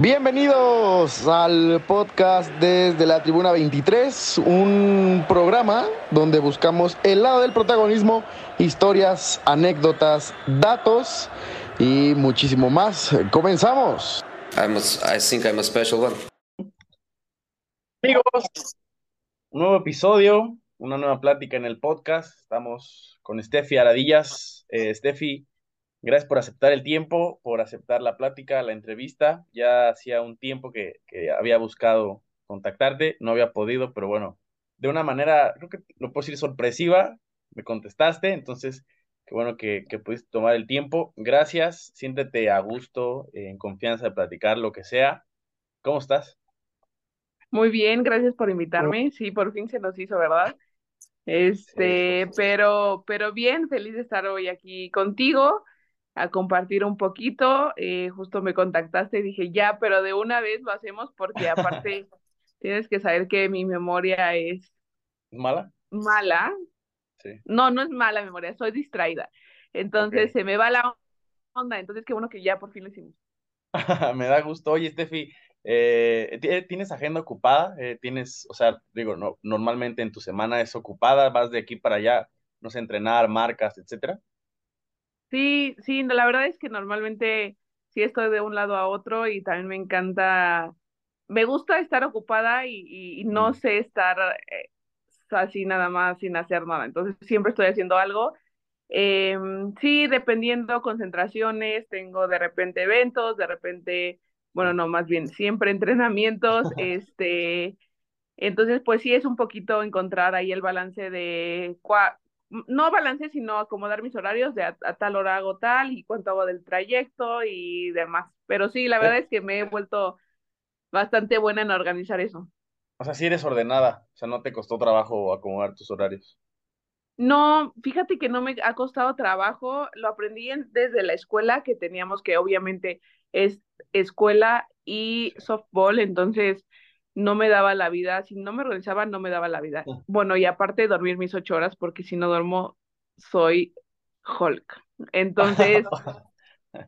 Bienvenidos al podcast desde la Tribuna 23, un programa donde buscamos el lado del protagonismo, historias, anécdotas, datos y muchísimo más. Comenzamos. I'm a, I think I'm a special one. Amigos, un nuevo episodio, una nueva plática en el podcast. Estamos con Steffi Aradillas. Eh, Steffi, Gracias por aceptar el tiempo, por aceptar la plática, la entrevista. Ya hacía un tiempo que, que, había buscado contactarte, no había podido, pero bueno, de una manera, creo que lo puedo decir sorpresiva, me contestaste, entonces, qué bueno que, que pudiste tomar el tiempo. Gracias, siéntete a gusto, en confianza de platicar lo que sea. ¿Cómo estás? Muy bien, gracias por invitarme. Sí, por fin se nos hizo, ¿verdad? Este, sí, pero, pero bien, feliz de estar hoy aquí contigo a compartir un poquito. Eh, justo me contactaste y dije, ya, pero de una vez lo hacemos porque aparte tienes que saber que mi memoria es... ¿Mala? Mala. Sí. No, no es mala memoria, soy distraída. Entonces okay. se me va la onda, entonces qué bueno que ya por fin lo hicimos. me da gusto. Oye, Steffi, eh, ¿tienes agenda ocupada? Eh, ¿Tienes, o sea, digo, no, normalmente en tu semana es ocupada, vas de aquí para allá, no sé, entrenar, marcas, etcétera? Sí, sí, la verdad es que normalmente sí estoy de un lado a otro y también me encanta, me gusta estar ocupada y, y no sé estar eh, así nada más sin hacer nada, entonces siempre estoy haciendo algo. Eh, sí, dependiendo concentraciones, tengo de repente eventos, de repente, bueno, no, más bien siempre entrenamientos, este, entonces pues sí es un poquito encontrar ahí el balance de cua no balance, sino acomodar mis horarios de a, a, tal hora hago tal y cuánto hago del trayecto y demás. Pero sí, la verdad es que me he vuelto bastante buena en organizar eso. O sea, sí eres ordenada, o sea, no te costó trabajo acomodar tus horarios. No, fíjate que no me ha costado trabajo, lo aprendí en, desde la escuela que teníamos que obviamente es escuela y softball, entonces no me daba la vida, si no me organizaba, no me daba la vida. Bueno, y aparte dormir mis ocho horas, porque si no duermo, soy Hulk. Entonces,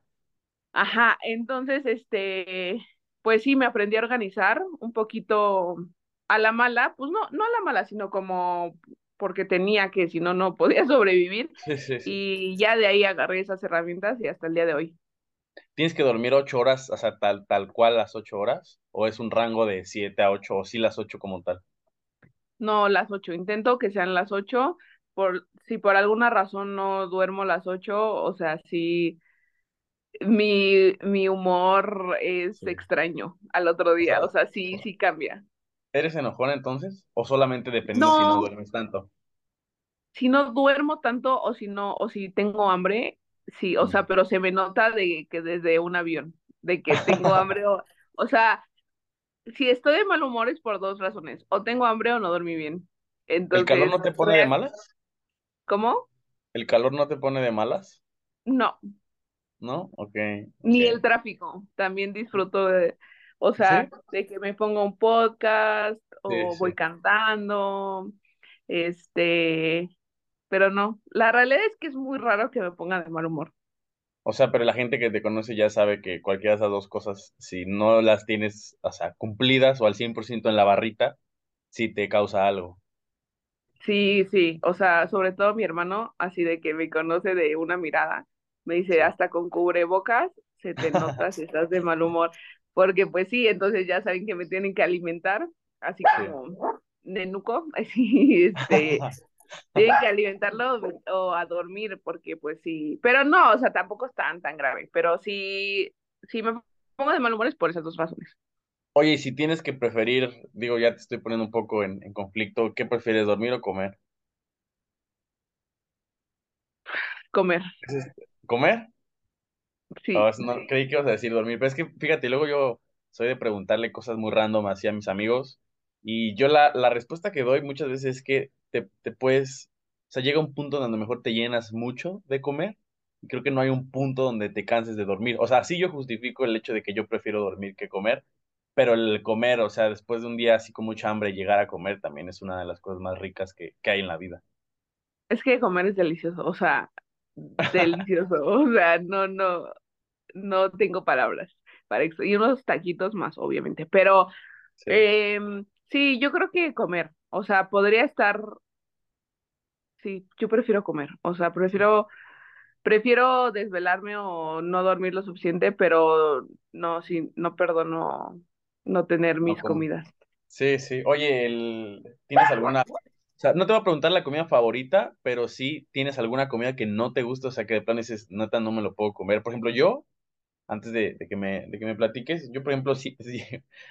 ajá, entonces, este, pues sí, me aprendí a organizar un poquito a la mala, pues no, no a la mala, sino como porque tenía que, si no, no podía sobrevivir. Sí, sí, sí. Y ya de ahí agarré esas herramientas y hasta el día de hoy. ¿Tienes que dormir ocho horas, o sea, tal, tal cual las ocho horas? ¿O es un rango de siete a ocho, o sí las ocho como tal? No, las ocho. Intento que sean las ocho. Por, si por alguna razón no duermo las ocho, o sea, sí, mi, mi humor es sí. extraño al otro día. O sea, o sea sí, sí cambia. ¿Eres enojona entonces? ¿O solamente depende no, si no duermes tanto? Si no duermo tanto o si no, o si tengo hambre, sí, o sea, pero se me nota de que desde un avión, de que tengo hambre o, o sea, si estoy de mal humor es por dos razones, o tengo hambre o no dormí bien. Entonces, ¿El calor no te pone de malas? ¿Cómo? ¿El calor no te pone de malas? No. ¿No? Ok. okay. Ni el tráfico, también disfruto de, o sea, ¿Sí? de que me ponga un podcast o sí, voy sí. cantando, este, pero no, la realidad es que es muy raro que me ponga de mal humor. O sea, pero la gente que te conoce ya sabe que cualquiera de esas dos cosas, si no las tienes, o sea, cumplidas o al 100% en la barrita, sí te causa algo. Sí, sí, o sea, sobre todo mi hermano, así de que me conoce de una mirada, me dice, hasta con cubrebocas se te nota si estás de mal humor, porque pues sí, entonces ya saben que me tienen que alimentar, así como sí. nenuco, así, este, tienen que alimentarlo o a dormir, porque pues sí, pero no, o sea, tampoco es tan, tan grave, pero sí, sí me pongo de mal humor es por esas dos razones. Oye, y si tienes que preferir, digo, ya te estoy poniendo un poco en, en conflicto, ¿qué prefieres, dormir o comer? Comer. ¿Comer? Sí. Oh, no, creí que ibas a decir dormir, pero es que fíjate, luego yo soy de preguntarle cosas muy random así a mis amigos, y yo la, la respuesta que doy muchas veces es que te, te puedes, o sea, llega un punto donde mejor te llenas mucho de comer, y creo que no hay un punto donde te canses de dormir. O sea, sí yo justifico el hecho de que yo prefiero dormir que comer, pero el comer, o sea, después de un día así con mucha hambre, llegar a comer también es una de las cosas más ricas que, que hay en la vida. Es que comer es delicioso, o sea, delicioso, o sea, no, no, no tengo palabras. para y unos taquitos más, obviamente. Pero Sí. em, sí, yo creo que comer. O sea, podría estar. Sí, yo prefiero comer. O sea, prefiero, prefiero desvelarme o no dormir lo suficiente, pero no, sí, no perdono no tener mis comidas. Sí, sí. Oye, el... ¿tienes alguna... O sea, no te voy a preguntar la comida favorita, pero sí tienes alguna comida que no te gusta, o sea, que de plano dices, neta, no me lo puedo comer. Por ejemplo, yo, antes de, que me, de que me platiques, yo, por ejemplo, sí, sí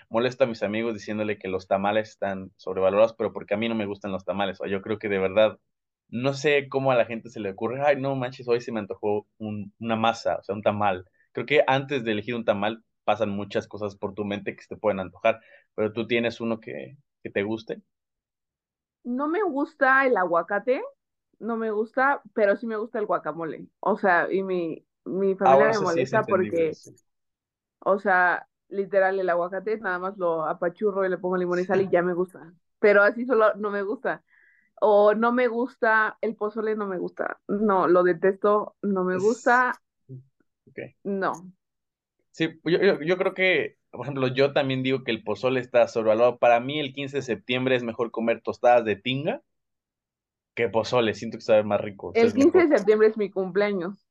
molesto a mis amigos diciéndole que los tamales están sobrevalorados, pero porque a mí no me gustan los tamales. O yo creo que de verdad, no sé cómo a la gente se le ocurre, ay, no manches, hoy se me antojó un- una masa, o sea, un tamal. Creo que antes de elegir un tamal pasan muchas cosas por tu mente que se te pueden antojar, pero tú tienes uno que, que te guste. No me gusta el aguacate, no me gusta, pero sí me gusta el guacamole. O sea, y mi, mi Ah, familia me sí molesta porque, sí. o sea, literal, el aguacate nada más lo apachurro y le pongo limón y sal y ya me gusta. Pero así solo no me gusta. O no me gusta, el pozole no me gusta. No, lo detesto, no me Es- gusta, ok. no. Sí, yo, yo, yo creo que, por ejemplo, yo también digo que el pozole está sobrevalorado. Para mí, el 15 de septiembre es mejor comer tostadas de tinga que pozole. Siento que sabe más rico, El es 15 mejor. de septiembre es mi cumpleaños,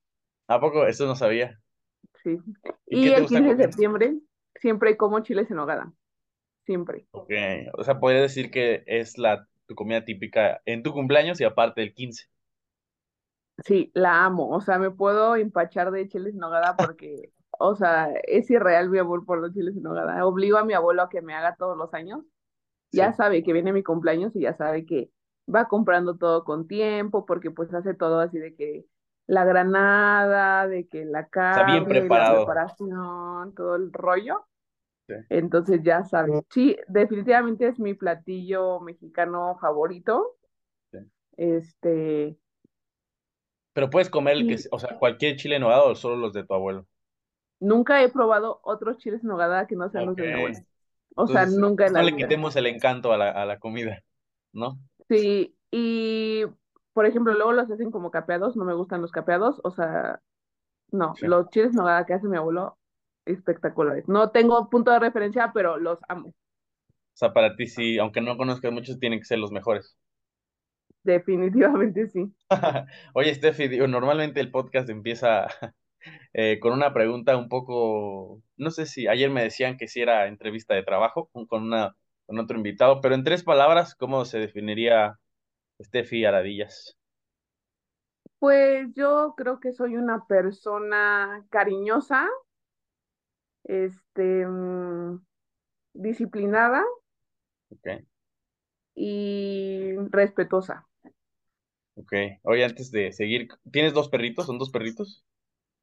¿A poco? Eso no sabía. sí. ¿Y Y el gusta 15 de septiembre siempre como chiles en nogada, siempre. Ok, o sea, podría decir que es la tu comida típica en tu cumpleaños y aparte del 15. Sí, la amo. O sea, me puedo empachar de chiles en nogada porque, o sea, es irreal mi amor por los chiles en nogada. Obligo a mi abuelo a que me haga todos los años. Ya sabe que viene mi cumpleaños y ya sabe que va comprando todo con tiempo porque pues hace todo así de que la granada, de que la O sea, bien carne, la preparación, todo el rollo. Sí. Entonces ya sabe. Sí, definitivamente es mi platillo mexicano favorito. Sí. Este, Pero puedes comer el que, o sea, cualquier chile en nogada o solo los de tu abuelo. Nunca he probado otros chiles en nogada que no sean los de mi abuelo. O sea, nunca en no la le vida. quitemos el encanto a la, a la comida, ¿no? Sí, y por ejemplo, luego los hacen como capeados, no me gustan los capeados, o sea, no, Sí. los chiles nogada que hace mi abuelo, espectaculares. No tengo punto de referencia, pero los amo, O sea, para ti sí, aunque no conozcas muchos, tienen que ser los mejores. definitivamente sí. Oye, Steffi, digo, normalmente el podcast empieza eh, con una pregunta un poco, no sé si ayer me decían que si era entrevista de trabajo con una, con otro invitado, pero en tres palabras, ¿cómo se definiría Steffi Aradillas? Pues yo creo que soy una persona cariñosa, este, mm, disciplinada y respetuosa. ok. Oye, antes de seguir, ¿tienes dos perritos? ¿Son dos perritos?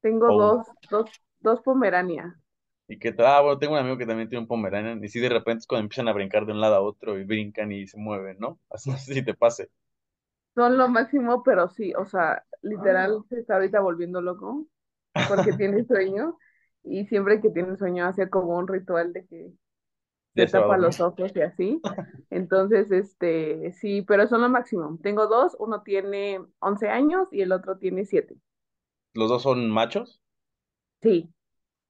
Tengo ¿O uno? dos, dos, dos pomeranias. Y que, ah, bueno, tengo un amigo que también tiene un Pomeranian, y sí, de repente es cuando empiezan a brincar de un lado a otro y brincan y se mueven, ¿no? Así no sé si te pase. Son lo máximo, pero sí, o sea, literal se está ahorita volviendo loco porque tiene sueño y siempre que tiene sueño hace como un ritual de que se tapa los ojos y así. Entonces, este, sí, pero son lo máximo. Tengo dos, uno tiene 11 años y el otro tiene 7. ¿Los dos son machos? Sí,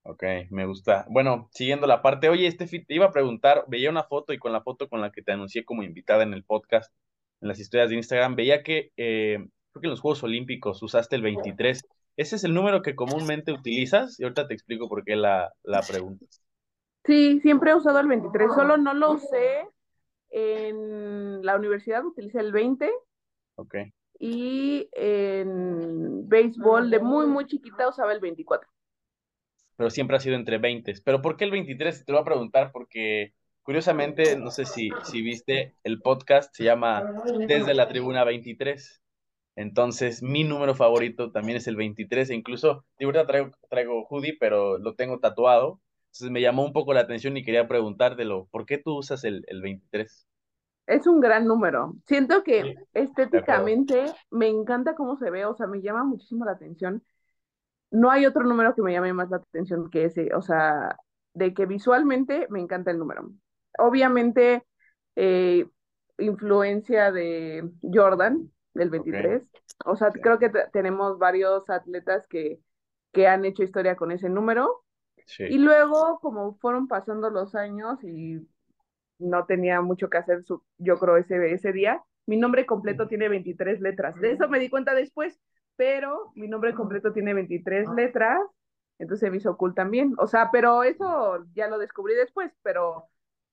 Ok, me gusta. Bueno, siguiendo la parte, oye, Estefi, te iba a preguntar, veía una foto y con la foto con la que te anuncié como invitada en el podcast, en las historias de Instagram, veía que eh, creo que en los Juegos Olímpicos usaste el 23. ¿Ese es el número que comúnmente utilizas? Y ahorita te explico por qué la, la pregunta. sí, siempre he usado el 23, solo no lo usé en la universidad, utilicé el 20 Ok. y en béisbol de muy, muy chiquita usaba el 24. pero siempre ha sido entre 20. Pero ¿por qué el 23? Te lo voy a preguntar porque curiosamente, no sé si, si viste, el podcast se llama Desde la Tribuna 23. Entonces, mi número favorito también es el 23 e incluso, de verdad traigo, traigo hoodie, pero lo tengo tatuado. Entonces me llamó un poco la atención y quería preguntártelo, ¿por qué tú usas el, el 23? Es un gran número. Siento que Sí, estéticamente me encanta cómo se ve, o sea, me llama muchísimo la atención. No hay otro número que me llame más la atención que ese, o sea, de que visualmente me encanta el número. Obviamente, eh, influencia de Jordan, del Ok, 23. O sea, creo que te- tenemos varios atletas que, que han hecho historia con ese número. Y luego, como fueron pasando los años y no tenía mucho que hacer, su, yo creo, ese, ese día, mi nombre completo tiene 23 letras. De eso me di cuenta después, pero mi nombre completo tiene 23 letras, entonces me hizo cool también. O sea, pero eso ya lo descubrí después, pero,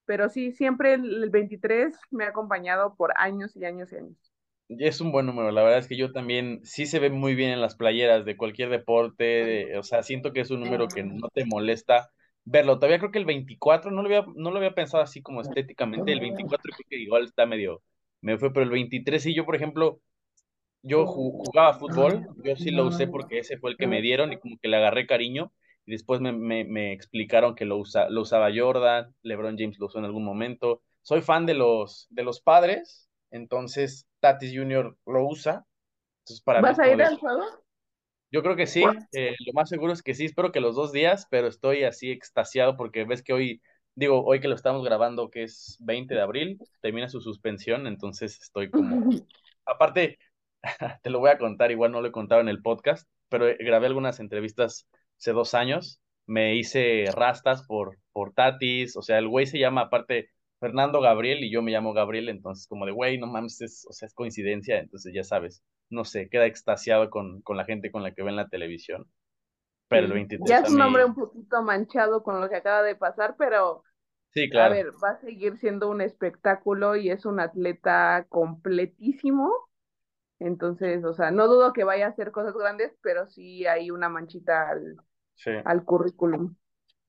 pero sí, siempre el 23 me ha acompañado por años y años y años. Es un buen número, la verdad es que yo también sí se ve muy bien en las playeras de cualquier deporte, o sea, siento que es un número que no te molesta verlo. Todavía creo que el 24 no lo había, no lo había pensado así como estéticamente, el 24 creo que igual está medio, me fue, pero el 23 sí, yo por ejemplo, yo jugaba fútbol, yo sí lo usé porque ese fue el que me dieron y como que le agarré cariño y después me, me, me explicaron que lo, usa, lo usaba Jordan, LeBron James lo usó en algún momento. Soy fan de los, de los padres, entonces Tatis Jr. lo usa. Entonces, para ¿Vas a ir al juego? Yo creo que sí, eh, lo más seguro es que sí, espero que los dos días, pero estoy así extasiado porque ves que hoy, digo, hoy que lo estamos grabando, que es 20 de abril, termina su suspensión, entonces estoy como... Aparte, te lo voy a contar, igual no lo he contado en el podcast, pero grabé algunas entrevistas hace dos años, me hice rastas por, por Tatis, o sea, el güey se llama aparte Fernando Gabriel y yo me llamo Gabriel, entonces como de, güey, no mames, es, o sea, es coincidencia, entonces ya sabes, no sé, queda extasiado con, con la gente con la que ve en la televisión. Pero el 23 Ya es un nombre un poquito manchado con lo que acaba de pasar, pero sí, claro. a ver, va a seguir siendo un espectáculo y es un atleta completísimo. Entonces, o sea, no dudo que vaya a hacer cosas grandes, pero sí hay una manchita al, al currículum.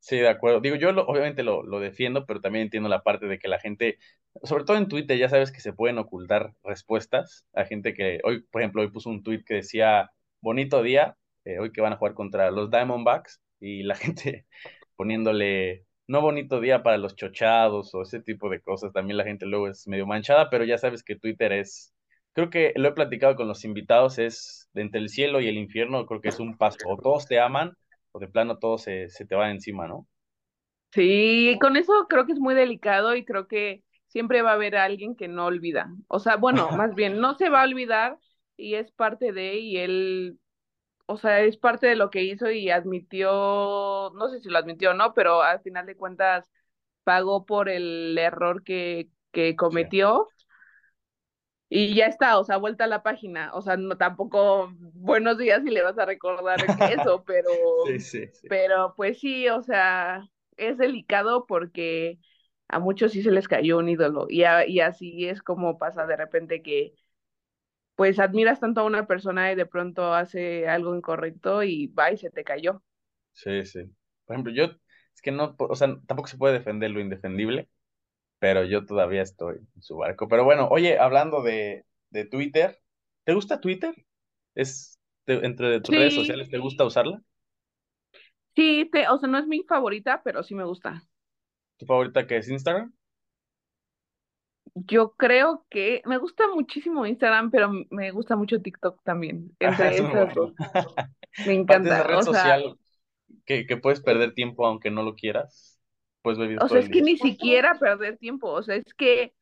Sí, de acuerdo. Digo, yo obviamente lo, lo, defiendo, pero también entiendo la parte de que la gente, sobre todo en Twitter, ya sabes que se pueden ocultar respuestas a gente que hoy, por ejemplo, hoy puso un tweet que decía, bonito día, eh, hoy que van a jugar contra los Diamondbacks, y la gente poniéndole, no bonito día para los chochados o ese tipo de cosas, también la gente luego es medio manchada, pero ya sabes que Twitter es, creo que lo he platicado con los invitados, es de entre el cielo y el infierno, creo que es un paso, o todos te aman o de plano todo se, se te va encima, ¿no? Sí, con eso creo que es muy delicado y creo que siempre va a haber alguien que no olvida. O sea, bueno, más bien, no se va a olvidar y es parte de, y él, o sea, es parte de lo que hizo y admitió, no sé si lo admitió o no, pero al final de cuentas pagó por el error que, que cometió y ya está, o sea, vuelta a la página, o sea, no tampoco buenos días y le vas a recordar eso, pero, sí, sí, sí. pero pues sí, o sea, es delicado porque a muchos sí se les cayó un ídolo y, y así es como pasa de repente que pues admiras tanto a una persona y de pronto hace algo incorrecto y va y se te cayó. Sí, sí. Por ejemplo, yo, es que no, o sea, tampoco se puede defender lo indefendible, pero yo todavía estoy en su barco. Pero bueno, oye, hablando de, de Twitter, ¿te gusta Twitter? ¿Es entre tus redes sociales, te gusta usarla? Sí, te, o sea, no es mi favorita, pero sí me gusta. ¿Tu favorita que es Instagram? Yo creo que me gusta muchísimo Instagram, pero me gusta mucho TikTok también. Entre esas dos. Me encanta. red social que, que puedes perder tiempo aunque no lo quieras pues O sea, es que ni siquiera perder tiempo, o sea, es que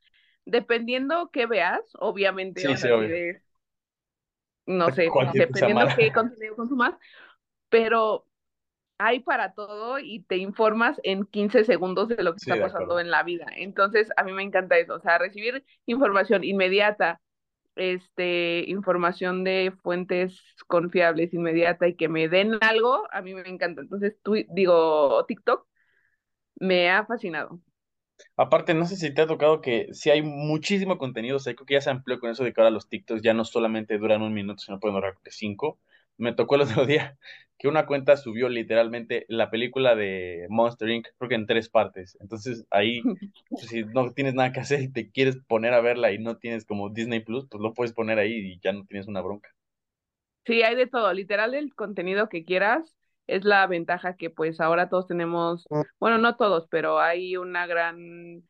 dependiendo qué veas, obviamente, sí, sí, obvio. No sé, dependiendo qué contenido consumas, pero hay para todo y te informas en 15 segundos de lo que está pasando en la vida. Entonces, a mí me encanta eso, o sea, recibir información inmediata, este, información de fuentes confiables, inmediata y que me den algo, a mí me encanta. Entonces, tú, digo, TikTok me ha fascinado. Aparte, no sé si te ha tocado que si hay muchísimo contenido, o sea, creo que ya se amplió con eso de que ahora los TikToks ya no solamente duran un minuto, sino pueden durar cinco. Me tocó el otro día que una cuenta subió literalmente la película de Monster Inc., creo que en tres partes. Entonces ahí, pues, si no tienes nada que hacer y te quieres poner a verla y no tienes como Disney Plus, pues lo puedes poner ahí y ya no tienes una bronca. Sí, hay de todo, literal el contenido que quieras es la ventaja que pues ahora todos tenemos, mm. bueno, no todos, pero hay una gran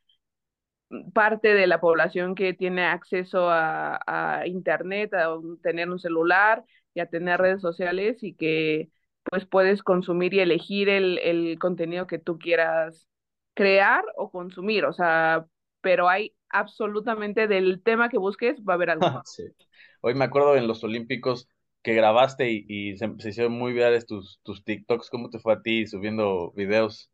parte de la población que tiene acceso a, a internet, a tener un celular y a tener redes sociales y que pues puedes consumir y elegir el, el contenido que tú quieras crear o consumir, o sea, pero hay absolutamente del tema que busques, va a haber algo. Sí. Hoy me acuerdo en los Olímpicos, que grabaste y, se, hicieron muy virales tus, tus TikToks. ¿Cómo te fue a ti subiendo videos?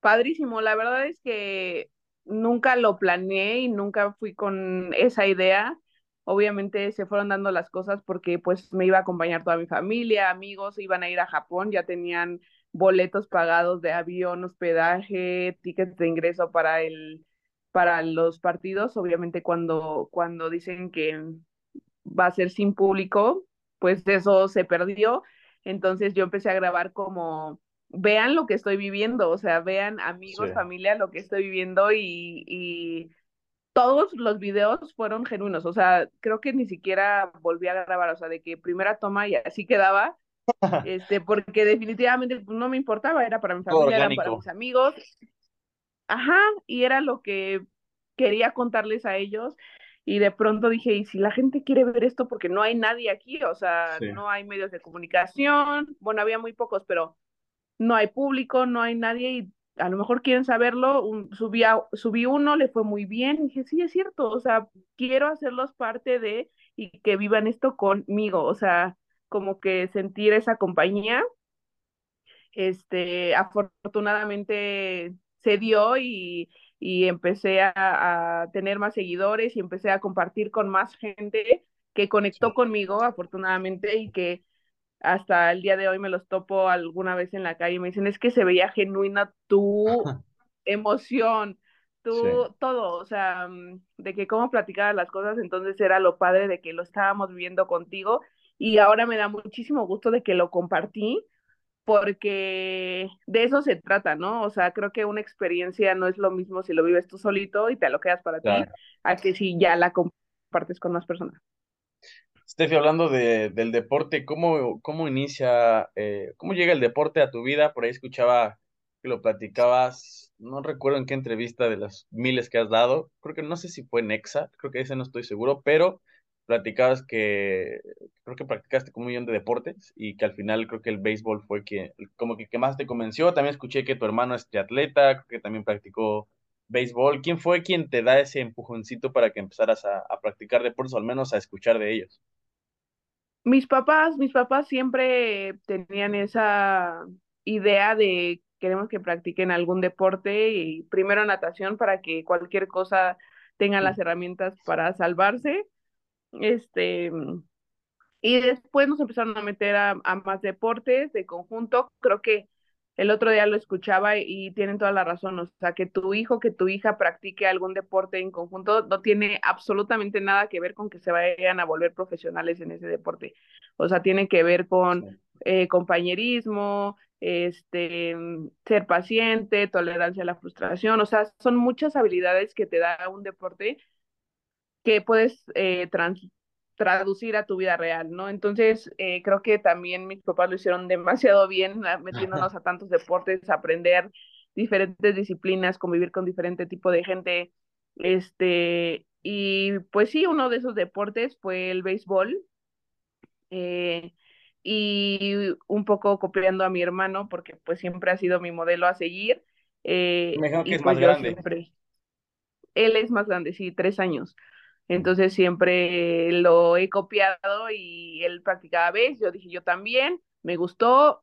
Padrísimo, la verdad es que nunca lo planeé y nunca fui con esa idea. Obviamente se fueron dando las cosas porque pues me iba a acompañar toda mi familia, amigos, iban a ir a Japón, ya tenían boletos pagados de avión, hospedaje, tickets de ingreso para el para los partidos, obviamente cuando cuando dicen que va a ser sin público, pues eso se perdió. Entonces yo empecé a grabar como vean lo que estoy viviendo, o sea, vean amigos, familia, lo que estoy viviendo y, y todos los videos fueron genuinos, o sea, creo que ni siquiera volví a grabar, o sea, de que primera toma y así quedaba, este, porque definitivamente pues, no me importaba, era para mi familia, era para mis amigos, ajá, y era lo que quería contarles a ellos, y de pronto dije, ¿y si la gente quiere ver esto? Porque no hay nadie aquí, o sea, no hay medios de comunicación, bueno, había muy pocos, pero no hay público, no hay nadie y a lo mejor quieren saberlo, subí, subí uno, le fue muy bien, y dije, sí, es cierto, o sea, quiero hacerlos parte de y que vivan esto conmigo, o sea, como que sentir esa compañía, este, afortunadamente se dio y, y empecé a, a, tener más seguidores y empecé a compartir con más gente que conectó conmigo, afortunadamente, y que hasta el día de hoy me los topo alguna vez en la calle y me dicen, es que se veía genuina tu emoción, tu todo, o sea, mm, de que cómo platicabas las cosas, entonces era lo padre de que lo estábamos viviendo contigo y ahora me da muchísimo gusto de que lo compartí porque de eso se trata, ¿no? O sea, creo que una experiencia no es lo mismo si lo vives tú solito y te lo quedas para ti, a que si ya la compartes con más personas. Steffi, hablando de, del deporte, ¿cómo, cómo inicia, eh, cómo llega el deporte a tu vida? Por ahí escuchaba que lo platicabas, no recuerdo en qué entrevista de las miles que has dado, creo que no sé si fue Nexa, creo que ese no estoy seguro, pero platicabas que creo que practicaste como un millón de deportes y que al final creo que el béisbol fue que, como que, que más te convenció. También escuché que tu hermano es triatleta, que también practicó béisbol. ¿Quién fue quien te da ese empujoncito para que empezaras a, a practicar deportes o al menos a escuchar de ellos? Mis papás, mis papás siempre tenían esa idea de queremos que practiquen algún deporte y primero natación para que cualquier cosa tengan las herramientas para salvarse. Este, y después nos empezaron a meter a, a más deportes de conjunto. Creo que el otro día lo escuchaba y tienen toda la razón, o sea, que tu hijo, que tu hija practique algún deporte en conjunto no tiene absolutamente nada que ver con que se vayan a volver profesionales en ese deporte. O sea, tiene que ver con eh, compañerismo, este, ser paciente, tolerancia a la frustración, o sea, son muchas habilidades que te da un deporte que puedes eh, trans traducir a tu vida real, ¿no? Entonces, eh, creo que también mis papás lo hicieron demasiado bien, ah, metiéndonos a tantos deportes, aprender diferentes disciplinas, convivir con diferente tipo de gente, este, y pues sí, uno de esos deportes fue el béisbol, eh, y un poco copiando a mi hermano, porque pues siempre ha sido mi modelo a seguir. Eh, Me que es pues más grande. Siempre... Él es más grande, sí, tres años. Entonces siempre lo he copiado y él practicaba vez, yo dije yo también, me gustó,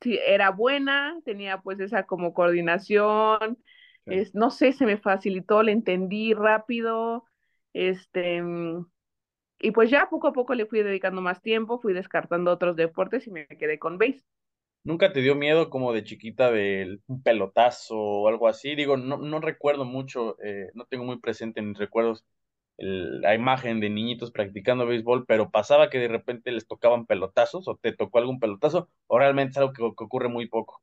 sí, era buena, tenía pues esa como coordinación, es, no sé, se me facilitó, le entendí rápido, este, y pues ya poco a poco le fui dedicando más tiempo, fui descartando otros deportes y me quedé con base. ¿Nunca te dio miedo como de chiquita de un pelotazo o algo así? Digo, no, no recuerdo mucho, eh, no tengo muy presente en mis recuerdos la imagen de niñitos practicando béisbol, pero pasaba que de repente les tocaban pelotazos o te tocó algún pelotazo, o realmente es algo que, ocurre muy poco.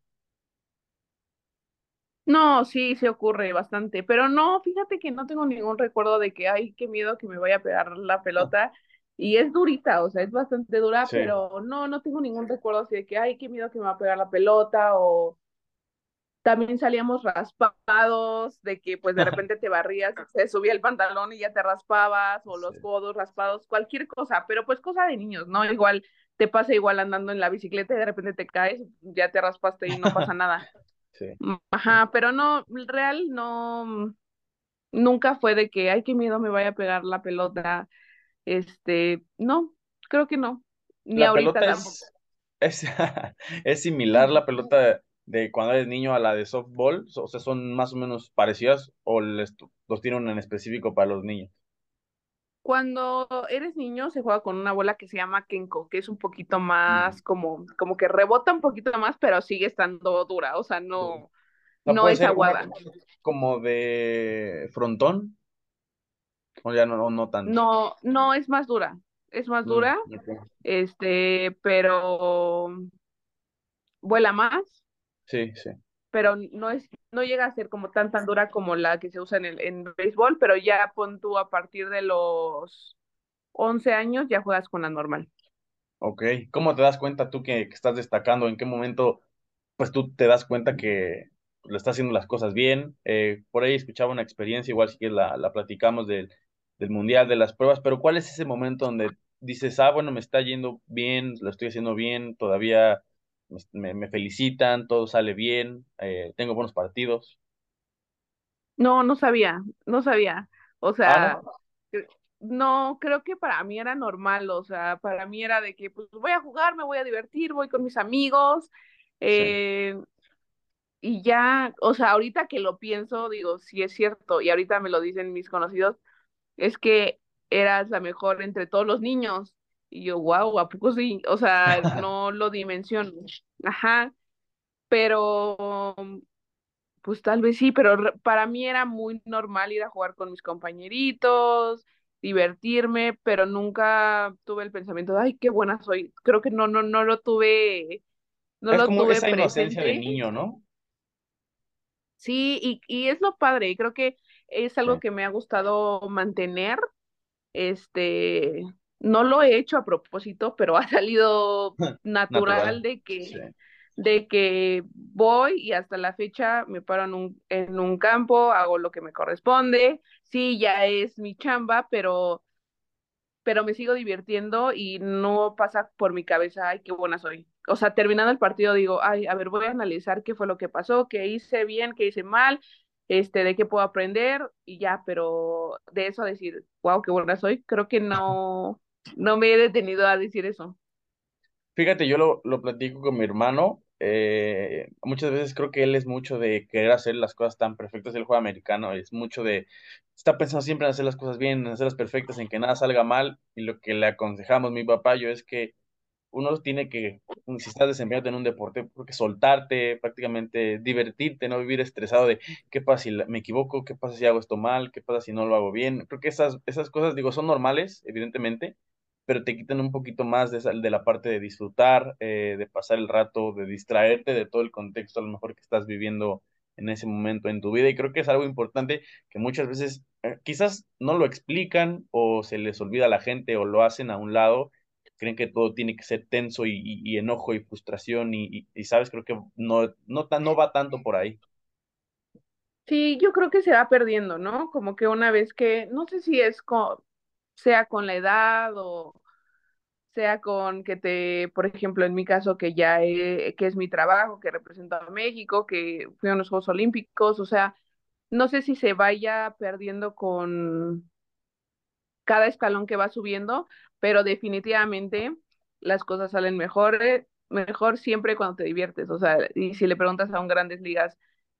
No, sí, se ocurre bastante, pero no, fíjate que no tengo ningún recuerdo de que, ay, qué miedo que me vaya a pegar la pelota. Y es durita, o sea, es bastante dura, pero no, no tengo ningún recuerdo así de que, ay, qué miedo que me va a pegar la pelota o, también salíamos raspados, de que pues de repente te barrías, se subía el pantalón y ya te raspabas, o los codos raspados, cualquier cosa, pero pues cosa de niños, ¿no? Igual te pasa igual andando en la bicicleta y de repente te caes, ya te raspaste y no pasa nada. Sí. Ajá, pero no, real no, nunca fue de que, ay, qué miedo me vaya a pegar la pelota, este, no, creo que no. Ni La ahorita pelota tampoco. es, es, es similar la pelota de, cuando eres niño a la de softball, o sea, son más o menos parecidas o les, los tienen en específico para los niños. Cuando eres niño se juega con una bola que se llama Kenko, que es un poquito Mm, más como, como que rebota un poquito más, pero sigue estando dura, o sea, no, no puede es aguada. como de frontón, o ya no, no, no tanto. No, no es más dura, es más Mm, dura, este, pero vuela más, Sí, sí. pero no es, no llega a ser como tan tan dura como la que se usa en el en béisbol, pero ya pon tú a partir de los 11 años ya juegas con la normal. Ok. ¿Cómo te das cuenta tú que, que estás destacando? ¿En qué momento, pues tú te das cuenta que le estás haciendo las cosas bien? Eh, por ahí escuchaba una experiencia, igual si quieres la, la platicamos del, del mundial, de las pruebas, pero ¿cuál es ese momento donde dices, ah, bueno, me está yendo bien, lo estoy haciendo bien, todavía me, me felicitan, todo sale bien, eh, tengo buenos partidos? No, no sabía, no sabía. O Ah, ¿no? sea, no, creo que para mí era normal, o sea, para mí era de que pues voy a jugar, me voy a divertir, voy con mis amigos, Sí. eh, y ya, o sea, ahorita que lo pienso, digo, sí es cierto, y ahorita me lo dicen mis conocidos, es que eras la mejor entre todos los niños. Y yo, wow, ¿a poco sí? O sea, no lo dimensiono. Ajá, pero pues tal vez sí, pero para mí era muy normal ir a jugar con mis compañeritos, divertirme, pero nunca tuve el pensamiento de, ay, qué buena soy. Creo que no, no, no lo tuve, no Es lo como tuve esa inocencia de niño, ¿no? Sí, y, y es lo padre, creo que es Sí. algo que me ha gustado mantener. Este, no lo he hecho a propósito, pero ha salido natural Natural. de Sí. que, de que voy y hasta la fecha me paro en un, en un campo, hago lo que me corresponde. Sí, ya es mi chamba, pero, pero me sigo divirtiendo y no pasa por mi cabeza, ay, qué buena soy. O sea, terminando el partido digo, ay, a ver, voy a analizar qué fue lo que pasó, qué hice bien, qué hice mal, este, de qué puedo aprender y ya, pero de eso a decir, wow, qué buena soy, creo que no, no me he detenido a decir eso. Fíjate, yo lo, lo platico con mi hermano. eh, muchas veces creo que él es mucho de querer hacer las cosas tan perfectas. El juego americano es mucho de, está pensando siempre en hacer las cosas bien, en hacerlas perfectas, en que nada salga mal. Y lo que le aconsejamos mi papá yo es que uno tiene que, si estás desempeñándote en un deporte, porque soltarte, prácticamente divertirte, no vivir estresado de qué pasa si me equivoco, qué pasa si hago esto mal, qué pasa si no lo hago bien. Creo que esas, esas cosas, digo, son normales, evidentemente, pero te quitan un poquito más de, esa- de la parte de disfrutar, eh, de pasar el rato, de distraerte de todo el contexto a lo mejor que estás viviendo en ese momento en tu vida. Y creo que es algo importante que muchas veces eh, quizás no lo explican o se les olvida a la gente o lo hacen a un lado creen que todo tiene que ser tenso y, enojo y frustración y, sabes, creo que no, no, no va tanto por ahí. Sí, yo creo que se va perdiendo, ¿no? Como que una vez que, no sé si es sea con la edad o sea con que te, por ejemplo, en mi caso, que ya he- que es mi trabajo, que represento a México, que fui a los Juegos Olímpicos, o sea, no sé si se vaya perdiendo con cada escalón que va subiendo, pero definitivamente las cosas salen mejor, eh, mejor siempre cuando te diviertes, o sea, y si le preguntas a un Grandes Ligas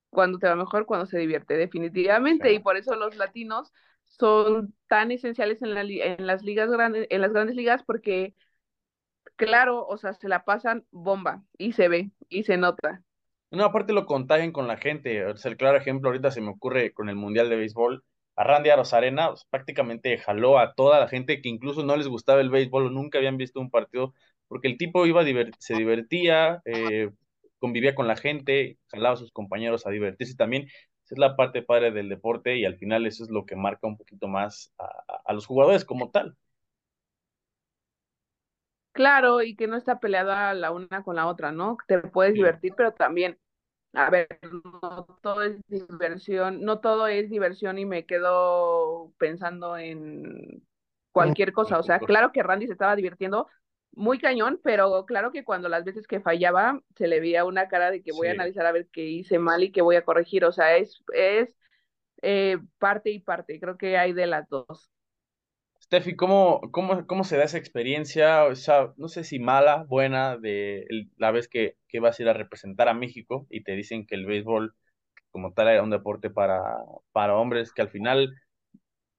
cuándo te va mejor, cuando se divierte, definitivamente, y por eso los latinos son tan esenciales en, la, en las ligas grandes, en las grandes ligas, porque claro, o sea, se la pasan bomba y se ve y se nota. No, aparte lo contagian con la gente. Sea, el claro ejemplo ahorita se me ocurre con el Mundial de Béisbol. A Randy Arozarena pues, prácticamente jaló a toda la gente que incluso no les gustaba el béisbol o nunca habían visto un partido, porque el tipo iba se divertía, eh, convivía con la gente, jalaba a sus compañeros a divertirse también. Esa es la parte padre del deporte y al final eso es lo que marca un poquito más a, a- los jugadores como tal. Claro, y que no está peleada la una con la otra, ¿no? Te puedes Sí, divertir, pero también, a ver, no todo es diversión, no todo es diversión y me quedo pensando en cualquier cosa. O sea, claro que Randy se estaba divirtiendo muy cañón, pero claro que cuando las veces que fallaba se le veía una cara de que voy a Sí. analizar a ver qué hice mal y qué voy a corregir. O sea, es, es eh, parte y parte. Creo que hay de las dos. Steffi, ¿cómo, cómo, cómo se da esa experiencia? O sea, no sé si mala, buena, de la vez que, que vas a ir a representar a México y te dicen que el béisbol como tal era un deporte para, para hombres, que al final,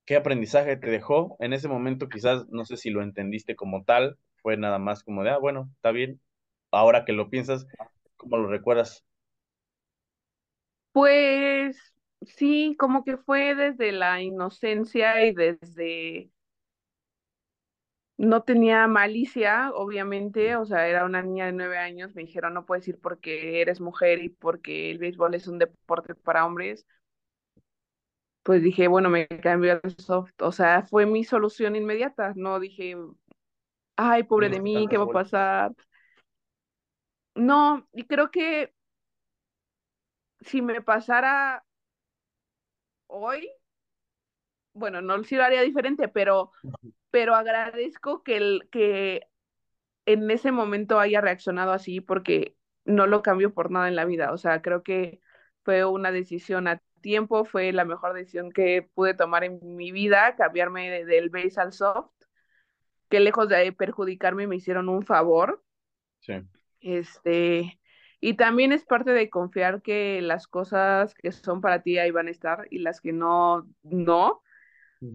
¿qué aprendizaje te dejó? En ese momento quizás, no sé si lo entendiste como tal, fue nada más como de, ah, bueno, está bien. Ahora que lo piensas, ¿cómo lo recuerdas? Pues sí, como que fue desde la inocencia y desde no tenía malicia, obviamente, o sea, era una niña de nueve años, me dijeron no puedes ir porque eres mujer y porque el béisbol es un deporte para hombres. Pues dije, bueno, me cambio al soft, o sea, fue mi solución inmediata, no dije, ay, pobre de mí, ¿qué va a pasar? No, y creo que si me pasara hoy, bueno, no sí lo haría diferente, pero, pero agradezco que, el, que en ese momento haya reaccionado así porque no lo cambio por nada en la vida. O sea, creo que fue una decisión a tiempo, fue la mejor decisión que pude tomar en mi vida, cambiarme de- del base al soft, que lejos de perjudicarme me hicieron un favor. Sí. Este, y también es parte de confiar que las cosas que son para ti ahí van a estar y las que no, no,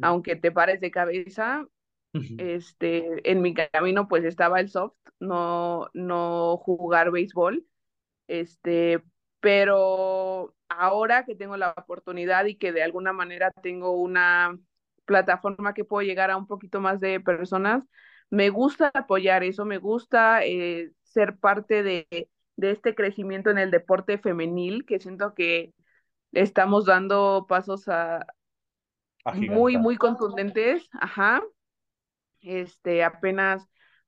aunque te pares de cabeza, este, en mi camino pues estaba el soft, no, no jugar béisbol, este, pero ahora que tengo la oportunidad y que de alguna manera tengo una plataforma que puedo llegar a un poquito más de personas, me gusta apoyar eso, me gusta eh, ser parte de, de este crecimiento en el deporte femenil, que siento que estamos dando pasos a, muy, muy contundentes, ajá, este, apenas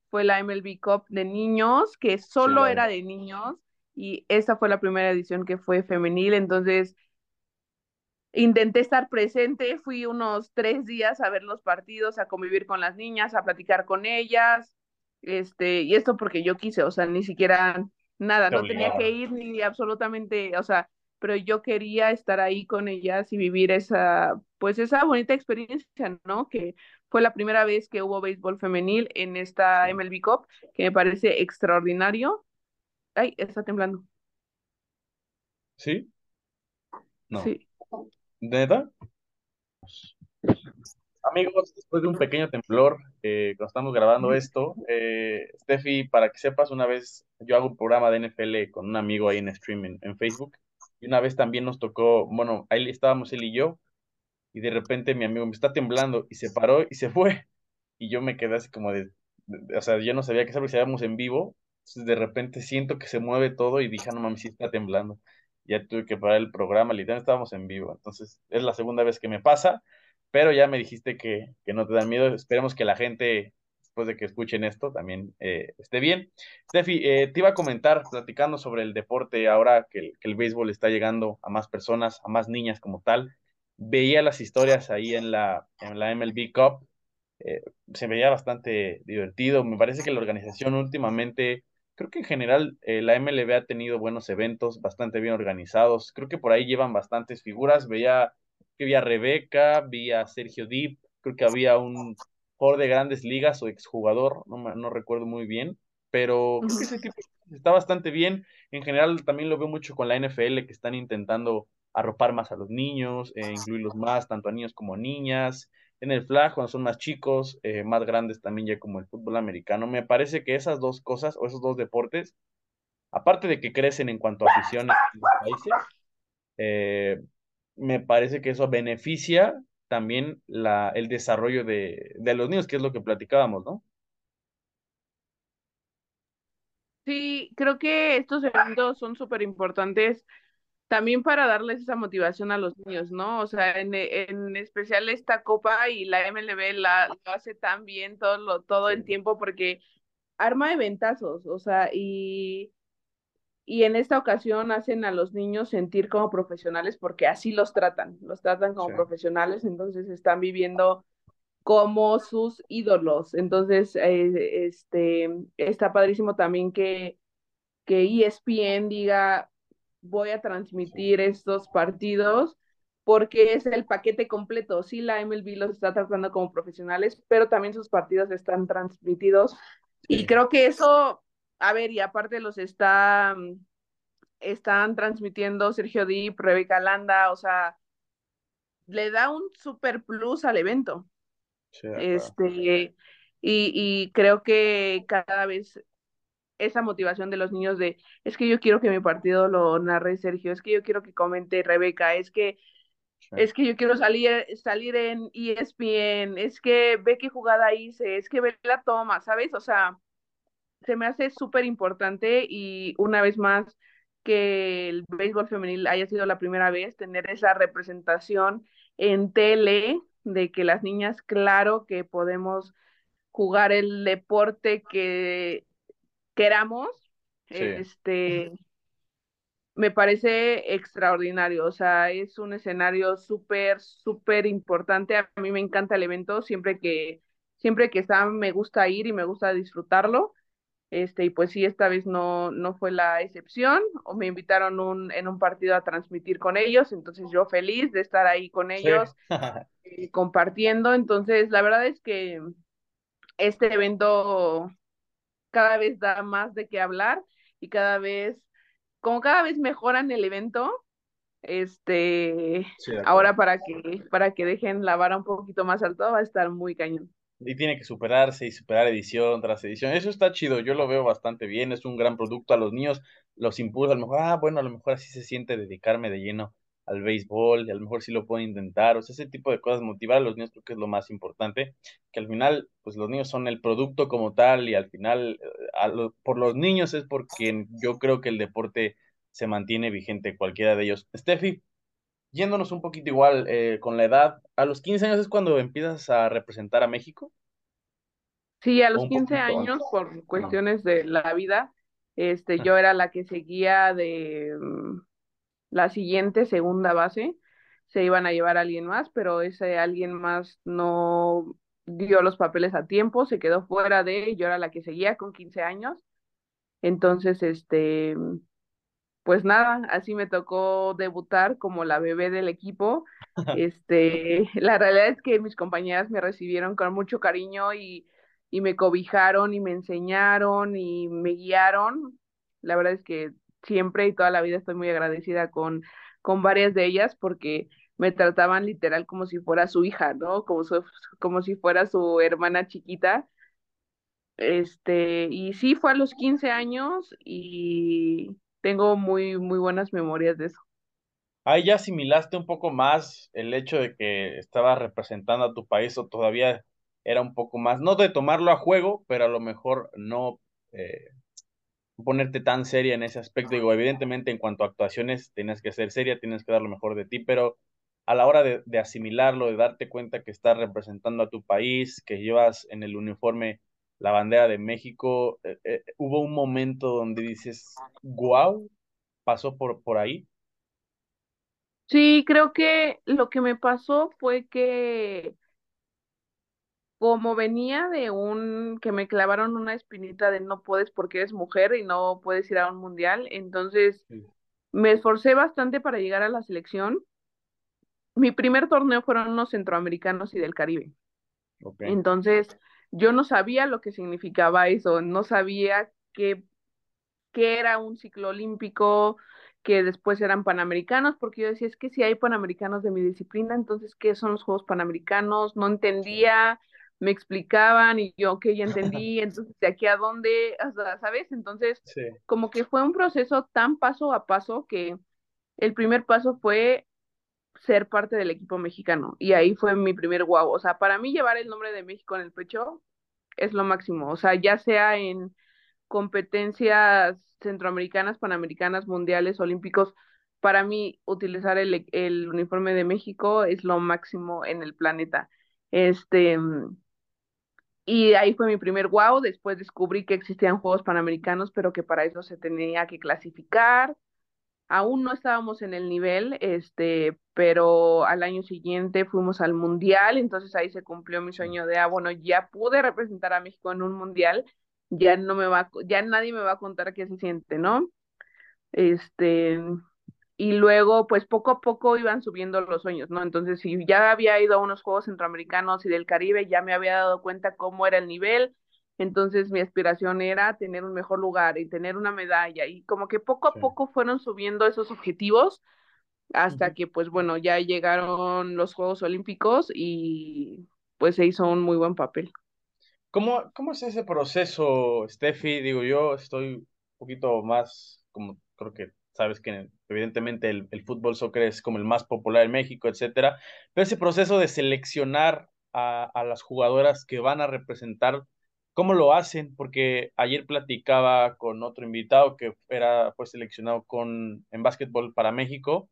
fue la MLB Cup de niños, que solo era de niños, y esa fue la primera edición que fue femenil, entonces intenté estar presente, fui unos tres días a ver los partidos, a convivir con las niñas, a platicar con ellas, este, y esto porque yo quise, o sea, ni siquiera nada, no tenía que ir ni absolutamente, o sea, pero yo quería estar ahí con ellas y vivir esa, pues esa bonita experiencia, ¿no? Que fue la primera vez que hubo béisbol femenil en esta. MLB Cup, que me parece extraordinario. Ay, está temblando. ¿Sí? No. Sí. ¿Neta? Amigos, después de un pequeño temblor, eh, cuando estamos grabando esto, eh, Steffi, para que sepas, una vez yo hago un programa de NFL con un amigo ahí en stream en, Facebook, y una vez también nos tocó, bueno, ahí estábamos él y yo, y de repente mi amigo me está temblando y se paró y se fue, y yo me quedé así como de, de- de- o sea, yo no sabía qué hacer porque estábamos en vivo, entonces de repente siento que se mueve todo y dije, "Ah, no mames, sí está temblando. Ya tuve que parar el programa, literalmente estábamos en vivo, entonces es la segunda vez que me pasa, pero ya me dijiste que, que no te da miedo, esperemos que la gente, después de que escuchen esto, también eh, esté bien. Steffi, eh, te iba a comentar, platicando sobre el deporte, ahora que el, que el béisbol está llegando a más personas, a más niñas como tal, veía las historias ahí en la, en la MLB Cup eh, se veía bastante divertido. Me parece que la organización últimamente, creo que en general eh, la MLB ha tenido buenos eventos, bastante bien organizados. Creo que por ahí llevan bastantes figuras. Veía que vi a Rebeca, vi a Sergio Dip, creo que había un jugador de grandes ligas o exjugador, no, no recuerdo muy bien, pero creo que ese tipo está bastante bien. En general también lo veo mucho con la NFL que están intentando arropar más a los niños, eh, incluirlos más, tanto a niños como a niñas en el flag cuando son más chicos, eh, más grandes también ya como el fútbol americano. Me parece que esas dos cosas o esos dos deportes, aparte de que crecen en cuanto a aficiones en los países, eh, me parece que eso beneficia también la, el desarrollo de, de los niños, que es lo que platicábamos, ¿no? Sí, creo que estos eventos son súper importantes también para darles esa motivación a los niños, ¿no? O sea, en, en especial esta copa y la MLB la, lo hace tan bien todo, lo, todo el tiempo porque arma eventazos, o sea, y, y en esta ocasión hacen a los niños sentir como profesionales porque así los tratan, los tratan sí, como profesionales, entonces están viviendo como sus ídolos. Entonces, eh, este, está padrísimo también que, que ESPN diga, voy a sí, transmitir estos partidos porque es el paquete completo. Sí, la MLB los está tratando como profesionales, pero también sus partidos están transmitidos. Y creo que eso, a ver, y aparte los está, están transmitiendo Sergio Dip, Rebeca Landa, o sea, le da un super plus al evento. este, y, y creo que cada vez esa motivación de los niños de, es que yo quiero que mi partido lo narre Sergio, es que yo quiero que comente Rebeca, es que es que yo quiero salir, salir en ESPN, es que ve qué jugada hice, es que ve la toma, ¿sabes? O sea, se me hace súper importante y una vez más que el béisbol femenil haya sido la primera vez, tener esa representación en tele de que las niñas, claro que podemos jugar el deporte que queramos, este, me parece extraordinario, o sea, es un escenario súper, súper importante. A mí me encanta el evento, siempre que, siempre que está, me gusta ir y me gusta disfrutarlo. Este, y pues sí, esta vez no, no fue la excepción, o me invitaron un, en un partido a transmitir con ellos, entonces yo feliz de estar ahí con ellos, eh, compartiendo. Entonces, la verdad es que este evento cada vez da más de qué hablar y cada vez como cada vez mejoran el evento, este, ahora para que, para que dejen la vara un poquito más alto va a estar muy cañón. Y tiene que superarse y superar edición tras edición. Eso está chido, yo lo veo bastante bien, es un gran producto a los niños, los impulsa, a lo mejor, ah, bueno, a lo mejor así se siente dedicarme de lleno al béisbol, y a lo mejor sí lo puedo intentar, o sea, ese tipo de cosas, motivar a los niños creo que es lo más importante, que al final, pues los niños son el producto como tal, y al final, eh, por los niños es porque yo creo que el deporte se mantiene vigente, cualquiera de ellos. Steffi, yéndonos un poquito igual eh, con la edad, ¿a los 15 años es cuando empiezas a representar a México? Sí, a los 15 años, por cuestiones de la vida, este, yo era la que seguía de mm, la siguiente segunda base, se iban a llevar a alguien más, pero ese alguien más no dio los papeles a tiempo, se quedó fuera de, yo era la que seguía con 15 años. Entonces, este, pues nada, así me tocó debutar como la bebé del equipo. Este, la realidad es que mis compañeras me recibieron con mucho cariño y, y me cobijaron y me enseñaron y me guiaron. La verdad es que siempre y toda la vida estoy muy agradecida con, con varias de ellas porque me trataban literal como si fuera su hija, ¿no? Como, como si fuera su hermana chiquita. Este, y sí, fue a los 15 años y tengo muy, muy buenas memorias de eso. Ahí ya asimilaste un poco más el hecho de que estabas representando a tu país o todavía era un poco más, no de tomarlo a juego, pero a lo mejor no eh, ponerte tan seria en ese aspecto. Digo, evidentemente en cuanto a actuaciones tienes que ser seria, tienes que dar lo mejor de ti, pero a la hora de, asimilarlo, de darte cuenta que estás representando a tu país, que llevas en el uniforme la bandera de México, eh, eh, hubo un momento donde dices, wow, pasó por, por ahí. Sí, creo que lo que me pasó fue que como venía de un, que me clavaron una espinita de no puedes porque eres mujer y no puedes ir a un mundial, entonces me esforcé bastante para llegar a la selección. Mi primer torneo fueron unos centroamericanos y del Caribe. Entonces, yo no sabía lo que significaba eso, no sabía qué, qué era un ciclo olímpico, que después eran panamericanos, porque yo decía, es que si hay panamericanos de mi disciplina, entonces, ¿qué son los Juegos Panamericanos? No entendía, me explicaban y yo, ok, ya entendí, entonces de aquí a dónde, ¿sabes? Entonces, como que fue un proceso tan paso a paso que el primer paso fue ser parte del equipo mexicano y ahí fue mi primer guau. O sea, para mí llevar el nombre de México en el pecho es lo máximo. O sea, ya sea en competencias centroamericanas, panamericanas, mundiales, olímpicos, para mí utilizar el, el uniforme de México es lo máximo en el planeta. Este, y ahí fue mi primer wow. Después descubrí que existían Juegos Panamericanos, pero que para eso se tenía que clasificar. Aún no estábamos en el nivel, este, pero al año siguiente fuimos al Mundial, entonces ahí se cumplió mi sueño de, ah, bueno, ya pude representar a México en un Mundial, ya no me va, ya nadie me va a contar qué se siente, ¿no? Este, y luego pues poco a poco iban subiendo los sueños, ¿no? Entonces, si ya había ido a unos Juegos Centroamericanos y del Caribe, ya me había dado cuenta cómo era el nivel, entonces mi aspiración era tener un mejor lugar y tener una medalla y como que poco a poco fueron subiendo esos objetivos hasta que pues bueno, ya llegaron los Juegos Olímpicos y pues se hizo un muy buen papel. ¿Cómo, cómo es ese proceso, Steffi? Digo, yo estoy un poquito más, como creo que sabes que evidentemente el, el, fútbol soccer es como el más popular en México, etcétera, pero ese proceso de seleccionar a, a, las jugadoras que van a representar, ¿cómo lo hacen? Porque ayer platicaba con otro invitado que era, fue seleccionado con, en básquetbol para México,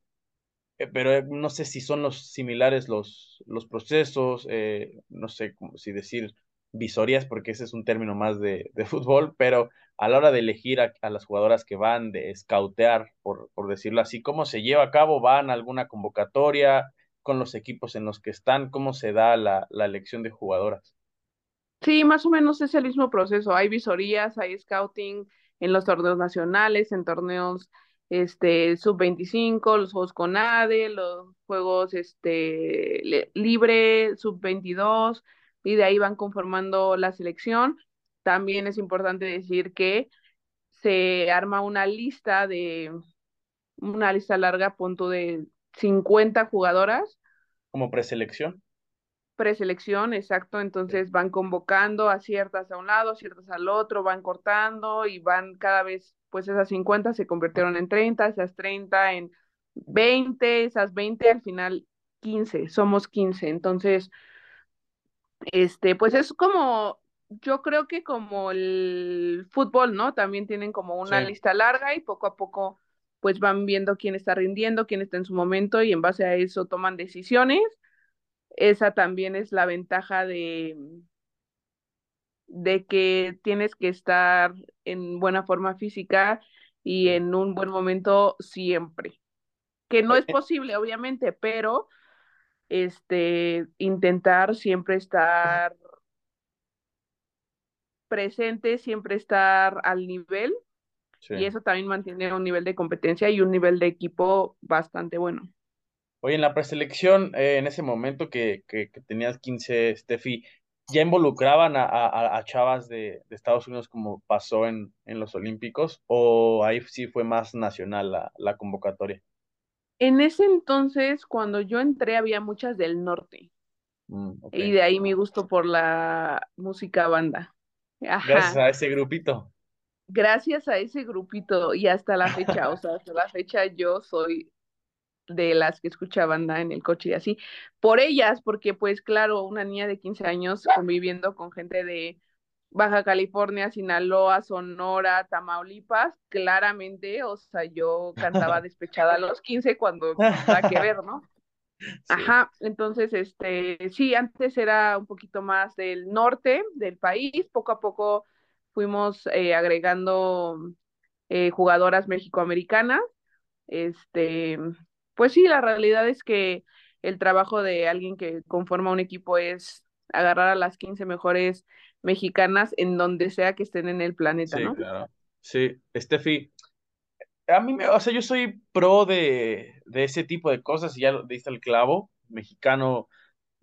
eh, pero eh, no sé si son los similares los, los procesos, eh, no sé si decir visorías, porque ese es un término más de, de fútbol, pero a la hora de elegir a, a, las jugadoras que van, de scoutear, por, por decirlo así, ¿cómo se lleva a cabo? ¿Van a alguna convocatoria con los equipos en los que están? ¿Cómo se da la, la elección de jugadoras? Sí, más o menos es el mismo proceso. Hay visorías, hay scouting en los torneos nacionales, en torneos este sub-25, los juegos con ADE, los juegos este libre, sub-22, y de ahí van conformando la selección. También es importante decir que se arma una lista de, una lista larga, punto de 50 jugadoras. ¿Como preselección? Preselección, exacto. Entonces van convocando a ciertas a un lado, ciertas al otro, van cortando y van cada vez, pues esas 50 se convirtieron en 30, esas 30 en 20, esas 20 al final 15, somos 15. Entonces, este, pues es como, yo creo que como el fútbol, ¿no? También tienen como una sí. lista larga y poco a poco pues van viendo quién está rindiendo, quién está en su momento y en base a eso toman decisiones. Esa también es la ventaja de, de que tienes que estar en buena forma física y en un buen momento siempre. Que no es posible, obviamente, pero este, intentar siempre estar presente, siempre estar al nivel. Sí. Y eso también mantiene un nivel de competencia y un nivel de equipo bastante bueno. Oye, en la preselección, eh, en ese momento que, que, que, tenías 15, Steffi, ¿ya involucraban a, a, a chavas de, de, Estados Unidos como pasó en, en, los Olímpicos? ¿O ahí sí fue más nacional la, la convocatoria? En ese entonces, cuando yo entré, había muchas del norte. Mm, okay. Y de ahí mi gusto por la música banda. Ajá. Gracias a ese grupito. Gracias a ese grupito y hasta la fecha, o sea, hasta la fecha yo soy de las que escucha banda en el coche y así, por ellas, porque pues claro, una niña de 15 años conviviendo con gente de Baja California, Sinaloa, Sonora, Tamaulipas, claramente, o sea, yo cantaba despechada a los 15 cuando nada que ver, ¿no? Sí. Ajá, entonces, este, sí, antes era un poquito más del norte del país, poco a poco fuimos eh, agregando eh, jugadoras mexicoamericanas, este, pues sí, la realidad es que el trabajo de alguien que conforma un equipo es agarrar a las 15 mejores mexicanas en donde sea que estén en el planeta, sí, ¿no? Claro. Sí, Steffi, a mí, me, o sea, yo soy pro de, de ese tipo de cosas, y ya lo diste el clavo, mexicano,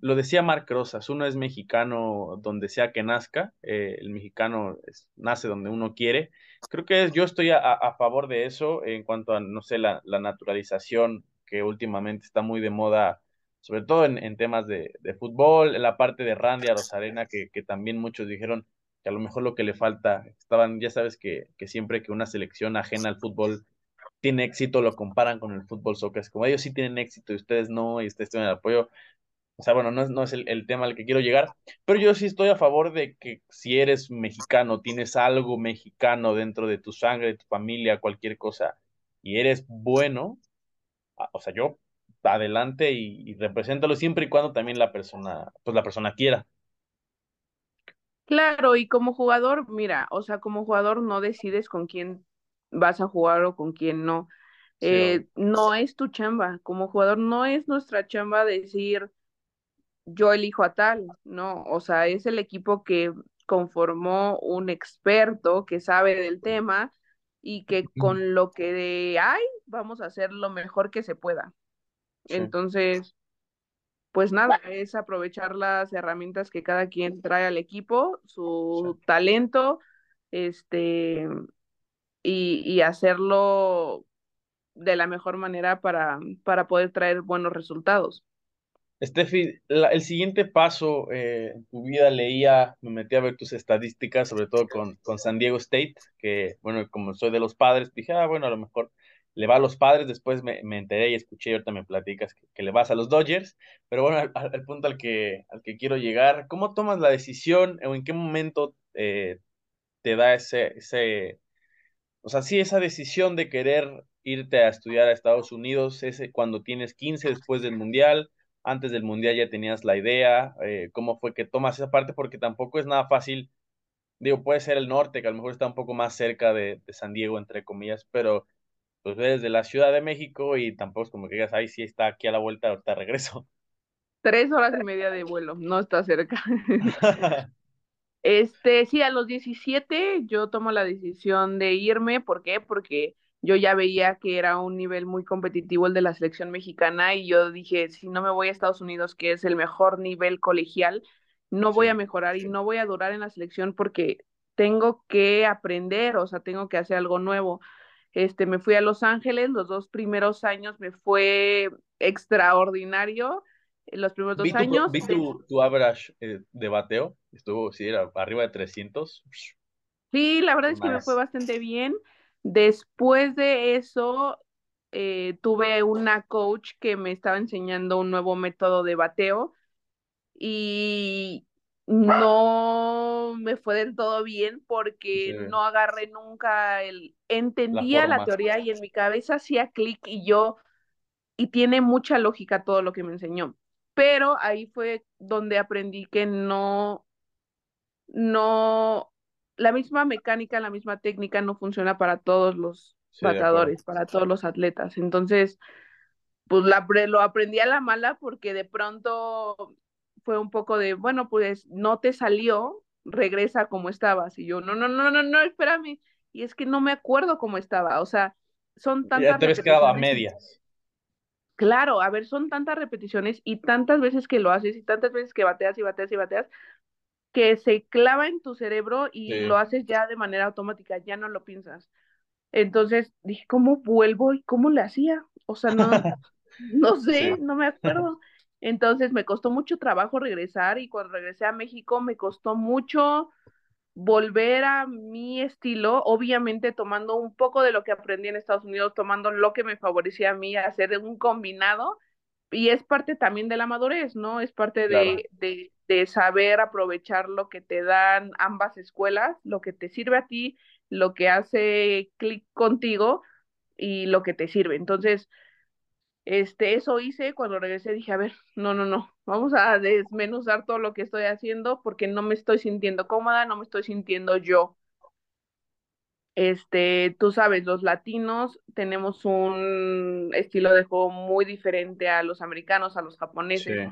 lo decía Marc Rosas, uno es mexicano donde sea que nazca, eh, el mexicano es, nace donde uno quiere. Creo que es, yo estoy a, a, favor de eso en cuanto a, no sé, la, la naturalización que últimamente está muy de moda, sobre todo en, en temas de, de, fútbol, en la parte de Randy a Rosarena, que, que también muchos dijeron que a lo mejor lo que le falta, estaban, ya sabes que, que siempre que una selección ajena al fútbol tiene éxito, lo comparan con el fútbol soccer, es como ellos sí tienen éxito y ustedes no, y ustedes tienen el apoyo. O sea, bueno, no es, no es el, el, tema al que quiero llegar, pero yo sí estoy a favor de que si eres mexicano, tienes algo mexicano dentro de tu sangre, de tu familia, cualquier cosa, y eres bueno, o sea, yo adelante y, y represéntalo siempre y cuando también la persona, pues la persona quiera. Claro, y como jugador, mira, o sea, como jugador no decides con quién vas a jugar o con quién no. Sí, eh, no es tu chamba, como jugador no es nuestra chamba decir yo elijo a tal, no, o sea, es el equipo que conformó un experto que sabe del tema y que con lo que hay vamos a hacer lo mejor que se pueda. Entonces, pues nada, es aprovechar las herramientas que cada quien trae al equipo, su talento, este, y, y, hacerlo de la mejor manera para, para poder traer buenos resultados. Steffi, el siguiente paso eh, en tu vida leía, me metí a ver tus estadísticas, sobre todo con, con San Diego State, que bueno, como soy de los padres, dije, ah, bueno, a lo mejor le va a los padres, después me, me enteré y escuché y ahorita me platicas que, le vas a los Dodgers, pero bueno, al, punto al que, al que quiero llegar, ¿cómo tomas la decisión o en qué momento eh, te da ese, ese, o sea, sí, esa decisión de querer irte a estudiar a Estados Unidos, ese cuando tienes 15 después del Mundial, antes del Mundial ya tenías la idea, eh, cómo fue que tomas esa parte, porque tampoco es nada fácil, digo, puede ser el norte, que a lo mejor está un poco más cerca de, de San Diego, entre comillas, pero pues desde la Ciudad de México y tampoco es como que digas, ahí sí está aquí a la vuelta, ahorita regreso. Tres horas y media de vuelo, no está cerca. este, sí, a los 17 yo tomo la decisión de irme, ¿por qué? Porque yo ya veía que era un nivel muy competitivo el de la selección mexicana y yo dije, si no me voy a Estados Unidos, que es el mejor nivel colegial, no voy a mejorar y no voy a durar en la selección porque tengo que aprender, o sea, tengo que hacer algo nuevo. Este, me fui a Los Ángeles, los dos primeros años me fue extraordinario. Los primeros dos años. ¿Vi tu, tu average eh, de bateo? Estuvo, sí, era arriba de 300. Sí, la verdad es que me fue bastante bien. Después de eso, eh, tuve una coach que me estaba enseñando un nuevo método de bateo y no me fue del todo bien porque no agarré nunca el... Entendía la, teoría y en mi cabeza hacía clic y yo... Y tiene mucha lógica todo lo que me enseñó. Pero ahí fue donde aprendí que no... No la misma mecánica, la misma técnica no funciona para todos los batadores, para todos los atletas. Entonces, pues la, lo aprendí a la mala porque de pronto fue un poco de, bueno, pues no te salió, regresa como estabas. Y yo, no, no, no, no, no, espérame. Y es que no me acuerdo cómo estaba. O sea, son tantas. Ya te ves quedado a medias. Claro, a ver, son tantas repeticiones y tantas veces que lo haces y tantas veces que bateas y bateas y bateas que se clava en tu cerebro y lo haces ya de manera automática, ya no lo piensas. Entonces dije, ¿cómo vuelvo y cómo le hacía? O sea, no, no sé, no me acuerdo. Entonces me costó mucho trabajo regresar y cuando regresé a México me costó mucho volver a mi estilo, obviamente tomando un poco de lo que aprendí en Estados Unidos, tomando lo que me favorecía a mí, hacer un combinado y es parte también de la madurez, ¿no? Es parte de, de, de, saber aprovechar lo que te dan ambas escuelas, lo que te sirve a ti, lo que hace clic contigo y lo que te sirve. Entonces, este, eso hice cuando regresé, dije, a ver, no, no, no, vamos a desmenuzar todo lo que estoy haciendo porque no me estoy sintiendo cómoda, no me estoy sintiendo yo. Este, tú sabes, los latinos tenemos un estilo de juego muy diferente a los americanos, a los japoneses.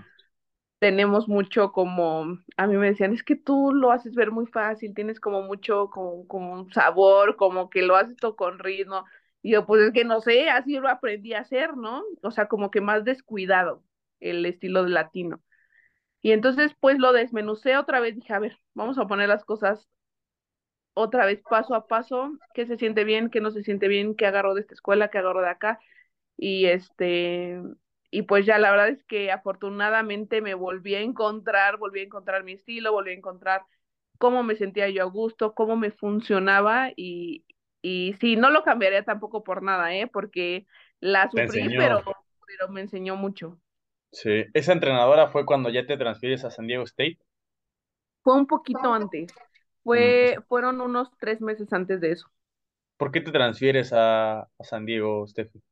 Tenemos mucho como, a mí me decían, es que tú lo haces ver muy fácil, tienes como mucho como, como sabor, como que lo haces todo con ritmo. Y yo, pues es que no sé, así lo aprendí a hacer, ¿no? O sea, como que más descuidado el estilo de latino. Y entonces, pues lo desmenucé otra vez, dije, a ver, vamos a poner las cosas otra vez paso a paso, qué se siente bien, qué no se siente bien, qué agarro de esta escuela, qué agarro de acá. Y este, y pues ya la verdad es que afortunadamente me volví a encontrar, volví a encontrar mi estilo, volví a encontrar cómo me sentía yo a gusto, cómo me funcionaba y, y sí, no lo cambiaría tampoco por nada, ¿eh? Porque la sufrí, pero, pero me enseñó mucho. Sí, esa entrenadora fue cuando ya te transfieres a San Diego State. Fue un poquito antes. Fue, fueron unos tres meses antes de eso. ¿Por qué te transfieres a, a San Diego, Steffi?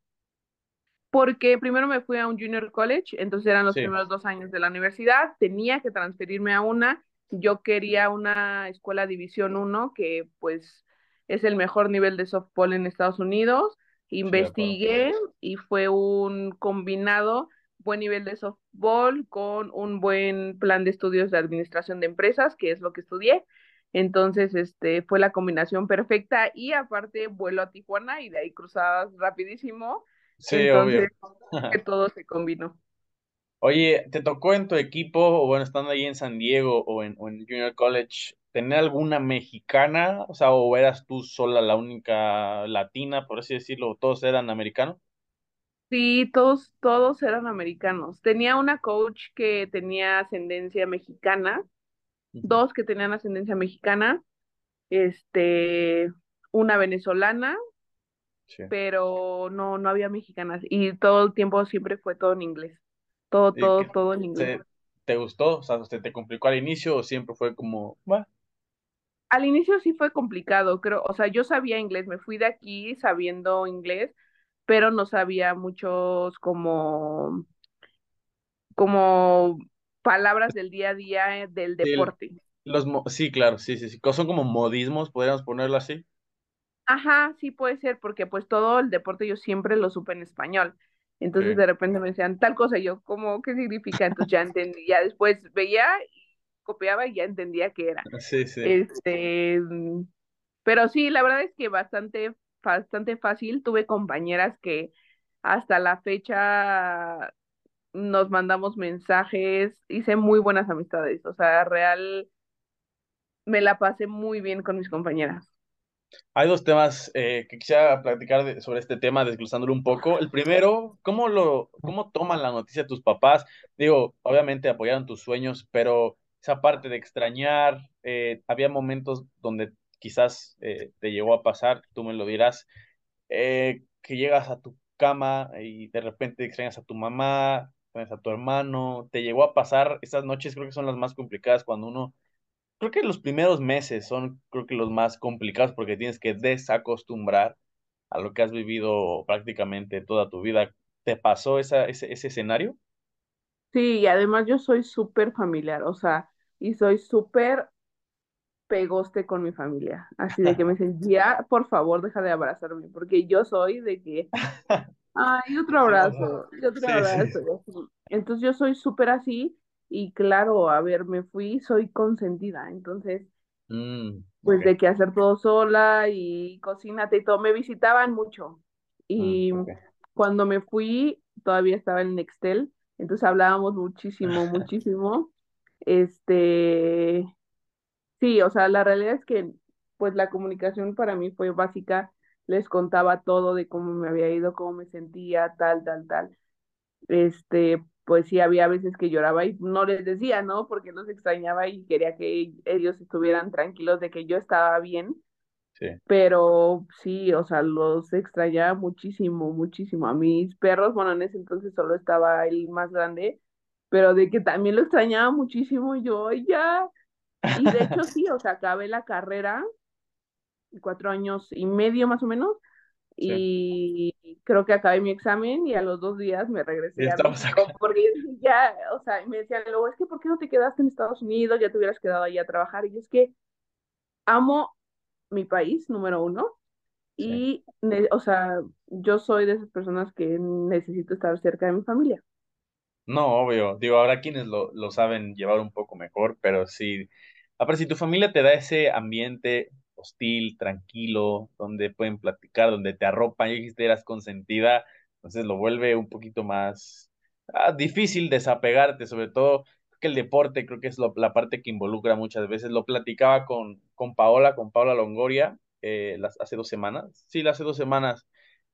Porque primero me fui a un junior college, entonces eran los primeros dos años de la universidad, tenía que transferirme a una, yo quería una escuela División 1, que pues es el mejor nivel de softball en Estados Unidos, investigué y fue un combinado buen nivel de softball con un buen plan de estudios de administración de empresas, que es lo que estudié, Entonces, este, fue la combinación perfecta y aparte vuelo a Tijuana y de ahí cruzabas rapidísimo. Sí, Entonces, obvio. que todo se combinó. Oye, ¿te tocó en tu equipo, o bueno, estando ahí en San Diego o en, o en Junior College, tener alguna mexicana? O sea, ¿o eras tú sola la única latina, por así decirlo? ¿Todos eran americanos? Sí, todos, todos eran americanos. Tenía una coach que tenía ascendencia mexicana, dos que tenían ascendencia mexicana, este, una venezolana, Sí. pero no, no había mexicanas. Y todo el tiempo siempre fue todo en inglés. Todo, ¿Y todo, todo en inglés. te, te gustó? O sea, ¿se te complicó al inicio o siempre fue como, bueno, Al inicio sí fue complicado, creo, o sea, yo sabía inglés, me fui de aquí sabiendo inglés, pero no sabía muchos como, como palabras del día a día eh, del sí, deporte. los, mo- sí, claro, sí, sí, sí, son como modismos, podríamos ponerlo así. Ajá, sí puede ser, porque pues todo el deporte yo siempre lo supe en español. Entonces Sí, de repente me decían tal cosa, y yo, ¿cómo? ¿Qué significa? Entonces ya entendí, ya después veía copiaba y ya entendía qué era. sí, sí. Este, mm, pero sí, la verdad es que bastante, bastante fácil. Tuve compañeras que hasta la fecha nos mandamos mensajes, hice muy buenas amistades, o sea, real, me la pasé muy bien con mis compañeras. Hay dos temas eh, que quisiera platicar de- sobre este tema, desglosándolo un poco. El primero, ¿cómo lo, cómo toman la noticia tus papás? Digo, obviamente apoyaron tus sueños, pero esa parte de extrañar, eh, había momentos donde quizás eh, te llegó a pasar, tú me lo dirás, eh, que llegas a tu cama y de repente extrañas a tu mamá, extrañas a tu hermano, te llegó a pasar, estas noches creo que son las más complicadas cuando uno Creo que los primeros meses son, creo que los más complicados porque tienes que desacostumbrar a lo que has vivido prácticamente toda tu vida. ¿Te pasó ese, ese escenario? Sí, y además yo soy súper familiar, o sea, y soy súper pegoste con mi familia, así de que me dicen, ya, por favor, deja de abrazarme, porque yo soy de que Ay, otro abrazo, y otro sí, abrazo. Entonces yo soy súper así y claro, a ver, me fui, soy consentida. Entonces, Mm, pues de que hacer todo sola y cocínate y todo, me visitaban mucho. mm, Y ok. cuando me fui, todavía estaba en Nextel, entonces hablábamos muchísimo, muchísimo. Este, sí, o sea, la realidad es que pues la comunicación para mí fue básica. Les contaba todo de cómo me había ido, cómo me sentía, tal, tal, tal este, pues sí, había veces que lloraba y no les decía, ¿no? Porque los extrañaba y quería que ellos estuvieran tranquilos de que yo estaba bien, Sí. pero sí, o sea, los extrañaba muchísimo, muchísimo. A mis perros, bueno, en ese entonces solo estaba el más grande, pero de que también lo extrañaba muchísimo yo, "Ay, ya. Y de hecho sí, o sea, acabé la carrera, cuatro años y medio más o menos, Sí. y creo que acabé mi examen y a los dos días me regresé a México porque ya, o sea, me decían luego, es que ¿por qué no te quedaste en Estados Unidos? Ya te hubieras quedado ahí a trabajar. Y es que amo mi país, número uno, Sí. y, ne- o sea, yo soy de esas personas que necesito estar cerca de mi familia. No, obvio. Digo, habrá quienes lo, lo saben llevar un poco mejor, pero sí. Aparte, si tu familia te da ese ambiente hostil, tranquilo, donde pueden platicar, donde te arropan, y dijiste eras consentida, entonces lo vuelve un poquito más ah, difícil desapegarte, sobre todo que el deporte, creo que es lo- la parte que involucra muchas veces. Lo platicaba con, con Paola, con Paola Longoria, eh, las, hace dos semanas. Sí, hace dos semanas,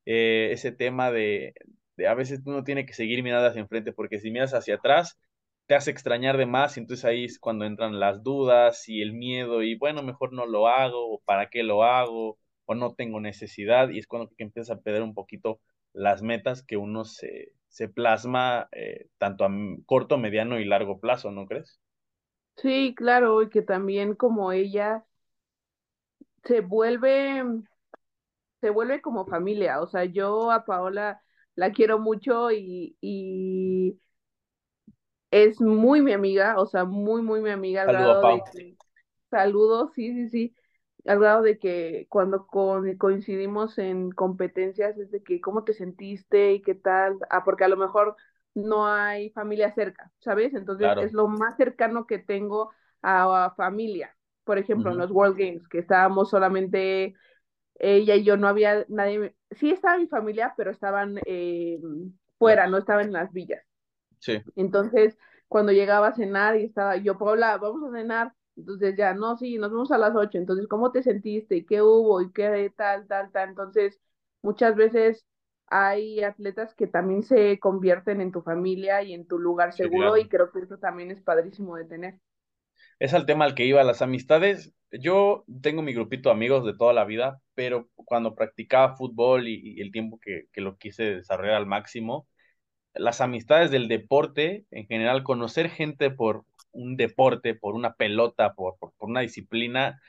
eh, ese tema de de a veces uno tiene que seguir mirando hacia enfrente porque si miras hacia atrás te hace extrañar de más y entonces ahí es cuando entran las dudas y el miedo y bueno, mejor no lo hago o para qué lo hago o no tengo necesidad y es cuando que empieza a perder un poquito las metas que uno se, se plasma eh, tanto a corto, mediano y largo plazo, ¿no crees? Sí, claro, y que también como ella se vuelve, se vuelve como familia. O sea, yo a Paola la quiero mucho y, y es muy mi amiga, o sea, muy, muy mi amiga al Saludo grado de que saludos, sí, sí, sí, al grado de que cuando co- coincidimos en competencias es de que cómo te sentiste y qué tal, ah, porque a lo mejor no hay familia cerca, ¿sabes? Entonces es lo más cercano que tengo a, a familia, por ejemplo, en los World Games, que estábamos solamente ella y yo, no había nadie, sí estaba mi familia, pero estaban eh, fuera, no estaban en las villas. Sí. Entonces, cuando llegaba a cenar y estaba yo, Paula, vamos a cenar, entonces ya, no, sí, nos vemos a las ocho, entonces, ¿cómo te sentiste? ¿Y qué hubo? ¿Y qué tal, tal, tal? Entonces, muchas veces hay atletas que también se convierten en tu familia y en tu lugar seguro y creo que eso también es padrísimo de tener. Es al tema al que iba, las amistades. Yo tengo mi grupito de amigos de toda la vida, pero cuando practicaba fútbol y, el tiempo que, que, lo quise desarrollar al máximo, las amistades del deporte, en general, conocer gente por un deporte, por una pelota, por, por, por una disciplina,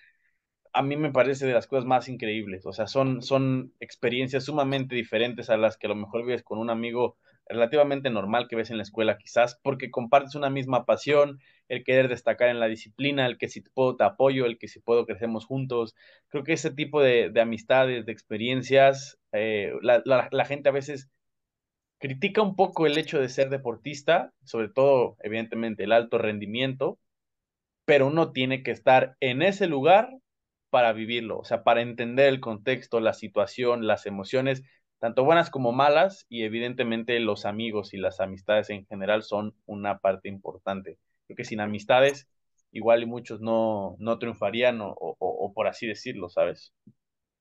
a mí me parece de las cosas más increíbles. O sea, son, son experiencias sumamente diferentes a las que a lo mejor vives con un amigo relativamente normal que ves en la escuela, quizás, porque compartes una misma pasión, el querer destacar en la disciplina, el que si puedo te apoyo, el que si puedo crecemos juntos. Creo que ese tipo de, de amistades, de experiencias, eh, la, la, la gente a veces critica un poco el hecho de ser deportista, sobre todo, evidentemente, el alto rendimiento, pero uno tiene que estar en ese lugar para vivirlo, o sea, para entender el contexto, la situación, las emociones, tanto buenas como malas, y evidentemente los amigos y las amistades en general son una parte importante. Creo que sin amistades, igual y muchos no, no triunfarían o, o, o por así decirlo, ¿sabes?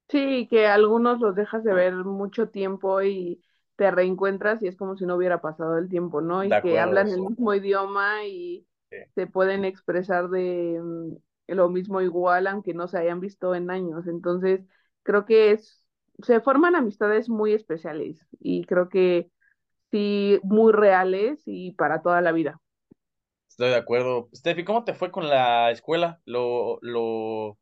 Sí, que algunos los dejas de ver mucho tiempo y te reencuentras y es como si no hubiera pasado el tiempo, ¿no? Y que hablan el mismo idioma y sí. se pueden expresar de mm, lo mismo igual, aunque no se hayan visto en años. Entonces, creo que es, se forman amistades muy especiales y creo que sí, muy reales y para toda la vida. Estoy de acuerdo. Steffi, ¿cómo te fue con la escuela? ¿Lo, lo,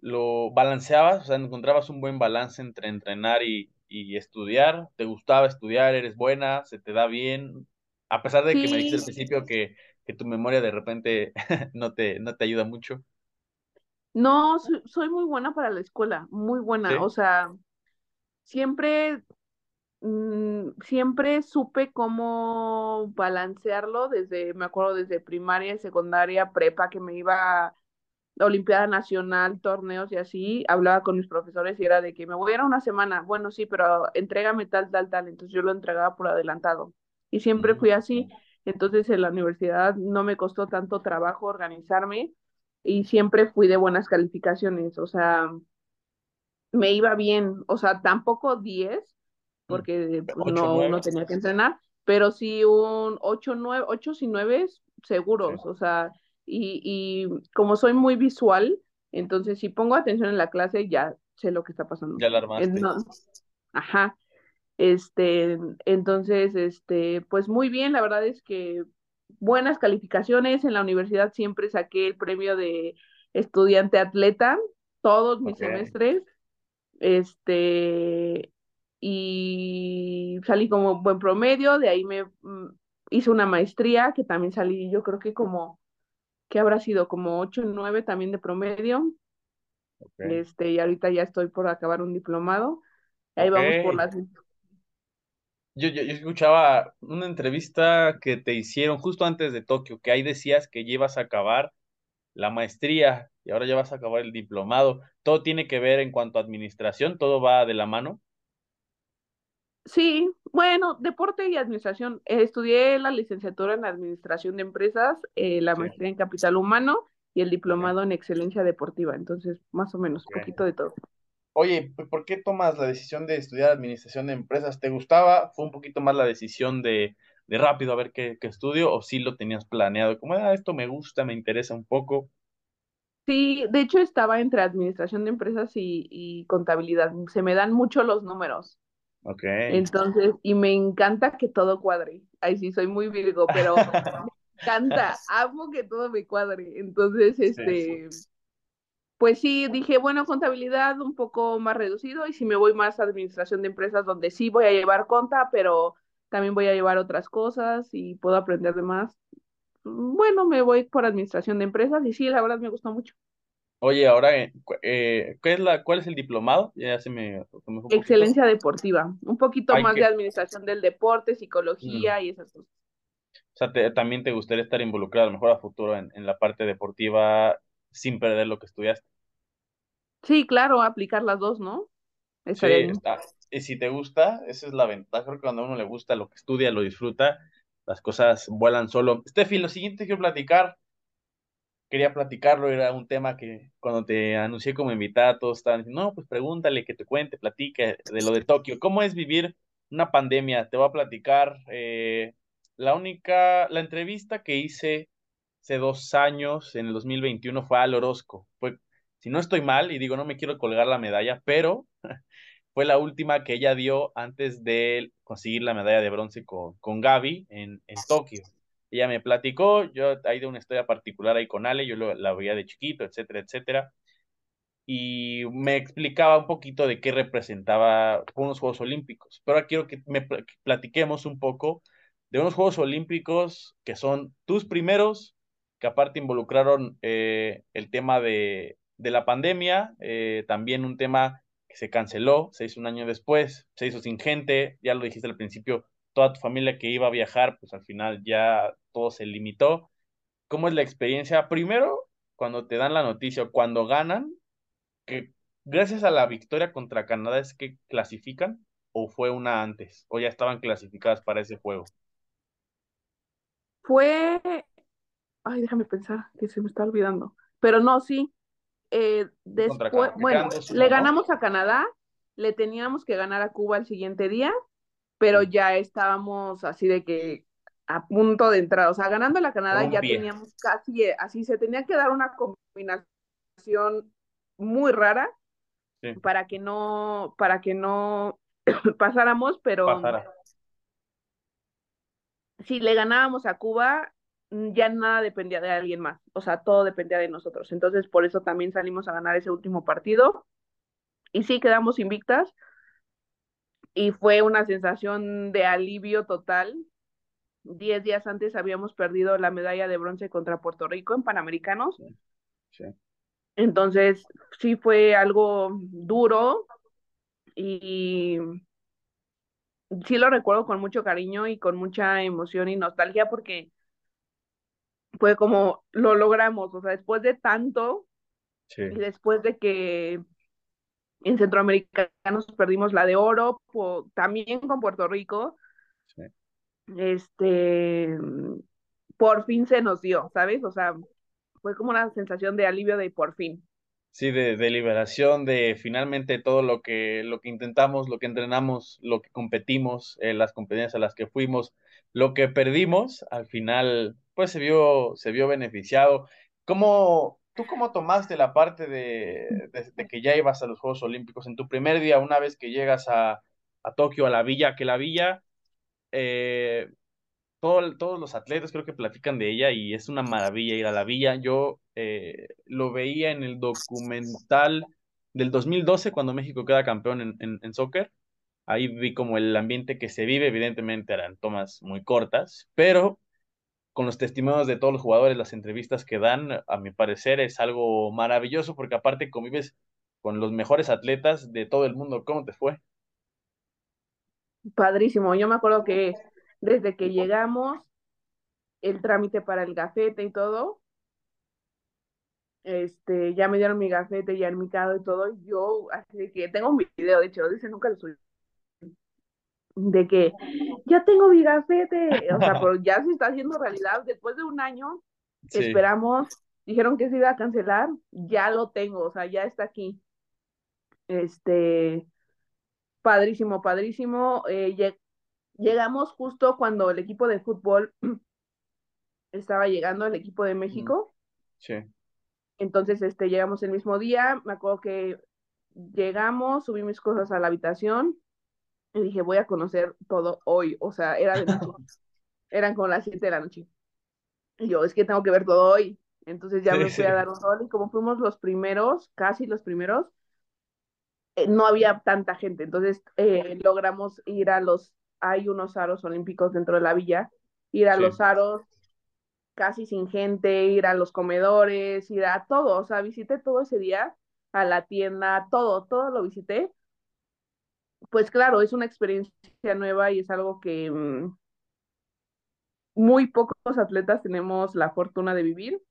lo balanceabas? O sea, ¿encontrabas un buen balance entre entrenar y, y estudiar? ¿Te gustaba estudiar? ¿Eres buena? ¿Se te da bien? A pesar de sí. que me dijiste al principio que que tu memoria de repente no te, no te ayuda mucho? No, soy, soy muy buena para la escuela, muy buena. ¿Sí? O sea, siempre, mmm, siempre supe cómo balancearlo desde, me acuerdo, desde primaria, secundaria, prepa, que me iba a Olimpiada Nacional, torneos y así, hablaba con mis profesores y era de que me voy a ir a una semana. Bueno, sí, pero entrégame tal, tal, tal. Entonces yo lo entregaba por adelantado. Y siempre fui así. Entonces en la universidad no me costó tanto trabajo organizarme y siempre fui de buenas calificaciones, o sea, me iba bien, o sea, tampoco 10, porque pues, 8, no, no tenía que entrenar, pero sí un 8, 9, 8 y 9 seguros, sí. o sea, y, y como soy muy visual, entonces si pongo atención en la clase ya sé lo que está pasando. Ya. No, ajá, este, entonces, este, pues muy bien, la verdad es que buenas calificaciones. En la universidad siempre saqué el premio de estudiante atleta, todos mis okay. semestres. Este, y salí como buen promedio, de ahí me mm, hice una maestría que también salí, yo creo que como, que habrá sido como 8 o 9 también de promedio. Okay. Este, y ahorita ya estoy por acabar un diplomado. Ahí okay. vamos por las yo, yo, yo, escuchaba una entrevista que te hicieron justo antes de Tokio, que ahí decías que llevas a acabar la maestría y ahora ya vas a acabar el diplomado. ¿Todo tiene que ver en cuanto a administración? ¿Todo va de la mano? Sí, bueno, deporte y administración. Eh, estudié la licenciatura en administración de empresas, eh, la sí. maestría en capital humano y el diplomado okay. en excelencia deportiva. Entonces, más o menos, okay. poquito de todo. Oye, ¿por qué tomas la decisión de estudiar administración de empresas? ¿Te gustaba? ¿Fue un poquito más la decisión de, de rápido a ver qué, qué, estudio? ¿O sí lo tenías planeado? Como, ah, esto me gusta, me interesa un poco. Sí, de hecho estaba entre administración de empresas y, y contabilidad. Se me dan mucho los números. Ok. Entonces, y me encanta que todo cuadre. Ay, sí, soy muy virgo, pero me encanta, amo que todo me cuadre. Entonces, este... Sí, sí pues sí, dije, bueno, contabilidad un poco más reducido y si me voy más a administración de empresas donde sí voy a llevar conta, pero también voy a llevar otras cosas y puedo aprender de más. Bueno, me voy por administración de empresas y sí, la verdad me gustó mucho. Oye, ahora, eh, ¿qué es la, ¿cuál es el diplomado? Ya se me... Se me Excelencia deportiva, un poquito más que... de administración del deporte, psicología mm. y esas cosas. O sea, te, también te gustaría estar involucrado a lo mejor a futuro en, en la parte deportiva sin perder lo que estudiaste. Sí, claro, aplicar las dos, ¿no? Sí, está. Y si te gusta, esa es la ventaja. Creo que cuando a uno le gusta lo que estudia, lo disfruta, las cosas vuelan solo. Steffi, lo siguiente que quiero platicar, quería platicarlo, era un tema que cuando te anuncié como invitada, todos estaban diciendo, no, pues pregúntale, que te cuente, platique de lo de Tokio. ¿Cómo es vivir una pandemia? Te voy a platicar. Eh, la única, la entrevista que hice hace dos años, en el 2021, fue al Orozco. Fue, si no estoy mal, y digo, no me quiero colgar la medalla, pero fue la última que ella dio antes de conseguir la medalla de bronce con, con Gaby en, en Tokio. Ella me platicó, yo hay de una historia particular ahí con Ale, yo la veía de chiquito, etcétera, etcétera. Y me explicaba un poquito de qué representaba unos Juegos Olímpicos. Pero ahora quiero que me platiquemos un poco de unos Juegos Olímpicos que son tus primeros, que aparte involucraron eh, el tema de, de la pandemia, eh, también un tema se canceló, se hizo un año después, se hizo sin gente, ya lo dijiste al principio, toda tu familia que iba a viajar, pues al final ya todo se limitó. ¿Cómo es la experiencia? Primero, cuando te dan la noticia, cuando ganan, que gracias a la victoria contra Canadá es que clasifican, o fue una antes, o ya estaban clasificadas para ese juego. Fue, ay, déjame pensar, que se me está olvidando, pero no, sí, eh, después, bueno, le ganamos a Canadá, le teníamos que ganar a Cuba el siguiente día, pero ya estábamos así de que a punto de entrar, o sea, ganando la Canadá ya teníamos casi, así se tenía que dar una combinación muy rara para que no, para que no pasáramos, pero si le ganábamos a Cuba, ya nada dependía de alguien más, o sea, todo dependía de nosotros. Entonces, por eso también salimos a ganar ese último partido. Y sí, quedamos invictas. Y fue una sensación de alivio total. Diez días antes habíamos perdido la medalla de bronce contra Puerto Rico en Panamericanos. Sí. Entonces, sí fue algo duro y sí lo recuerdo con mucho cariño y con mucha emoción y nostalgia porque fue como lo logramos, o sea, después de tanto y después de que en Centroamericanos perdimos la de oro, también con Puerto Rico, este, por fin se nos dio, ¿sabes? O sea, fue como una sensación de alivio de por fin. Sí, de, de, liberación, de finalmente todo lo que, lo que intentamos, lo que entrenamos, lo que competimos, eh, las competencias a las que fuimos, lo que perdimos, al final, pues se vio, se vio beneficiado. ¿Cómo, ¿Tú cómo tomaste la parte de, de, que ya ibas a los Juegos Olímpicos en tu primer día, una vez que llegas a, a Tokio, a la villa, que la villa, eh, todos los atletas creo que platican de ella y es una maravilla ir a la villa. Yo eh, lo veía en el documental del 2012 cuando México queda campeón en, en, en, soccer. Ahí vi como el ambiente que se vive, evidentemente eran tomas muy cortas, pero con los testimonios de todos los jugadores, las entrevistas que dan, a mi parecer es algo maravilloso porque aparte convives con los mejores atletas de todo el mundo. ¿Cómo te fue? Padrísimo. Yo me acuerdo que desde que llegamos, el trámite para el gafete y todo, este, ya me dieron mi gafete ya enmitado y todo, yo, así que tengo un video, de hecho, dice, nunca lo subí, de que ya tengo mi gafete, o sea, pero ya se está haciendo realidad, después de un año, esperamos, dijeron que se iba a cancelar, ya lo tengo, o sea, ya está aquí, este, padrísimo, padrísimo, eh, Llegamos justo cuando el equipo de fútbol estaba llegando, el equipo de México. Sí. Entonces, este, llegamos el mismo día. Me acuerdo que llegamos, subí mis cosas a la habitación y dije, voy a conocer todo hoy. O sea, era de noche. Eran como las 7 de la noche. Y yo, es que tengo que ver todo hoy. Entonces ya me fui a dar un rol y como fuimos los primeros, casi los primeros, eh, no había tanta gente. Entonces eh, logramos ir a los hay unos aros olímpicos dentro de la villa, ir a los aros casi sin gente, ir a los comedores, ir a todo, o sea, visité todo ese día, a la tienda, todo, todo lo visité. Pues claro, es una experiencia nueva y es algo que mm, muy pocos atletas tenemos la fortuna de vivir.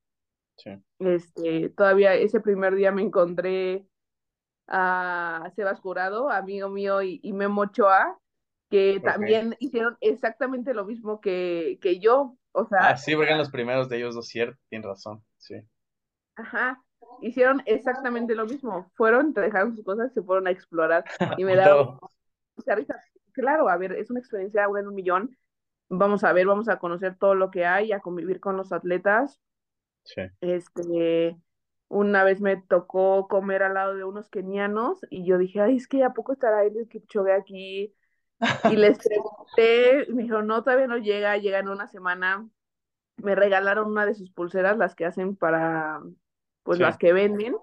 Sí. Este, todavía ese primer día me encontré a Sebas Jurado, amigo mío, y, y Memo Ochoa, que también hicieron exactamente lo mismo que, que yo. O sea, Ah, sí, porque eran los primeros de ellos dos, cierto, tienes razón, sí. ajá, hicieron exactamente lo mismo. Fueron, dejaron sus cosas, se fueron a explorar. Y me Y da risa. Claro, a ver, es una experiencia una en un millón. Vamos a ver, vamos a conocer todo lo que hay, a convivir con los atletas. Sí. Este, una vez me tocó comer al lado de unos kenianos y yo dije, ay, es que ¿a poco estará Eliud Kipchoge aquí? Y les pregunté, y me dijeron, no, todavía no llega, llega en una semana. Me regalaron una de sus pulseras, las que hacen para, pues Sí. las que venden,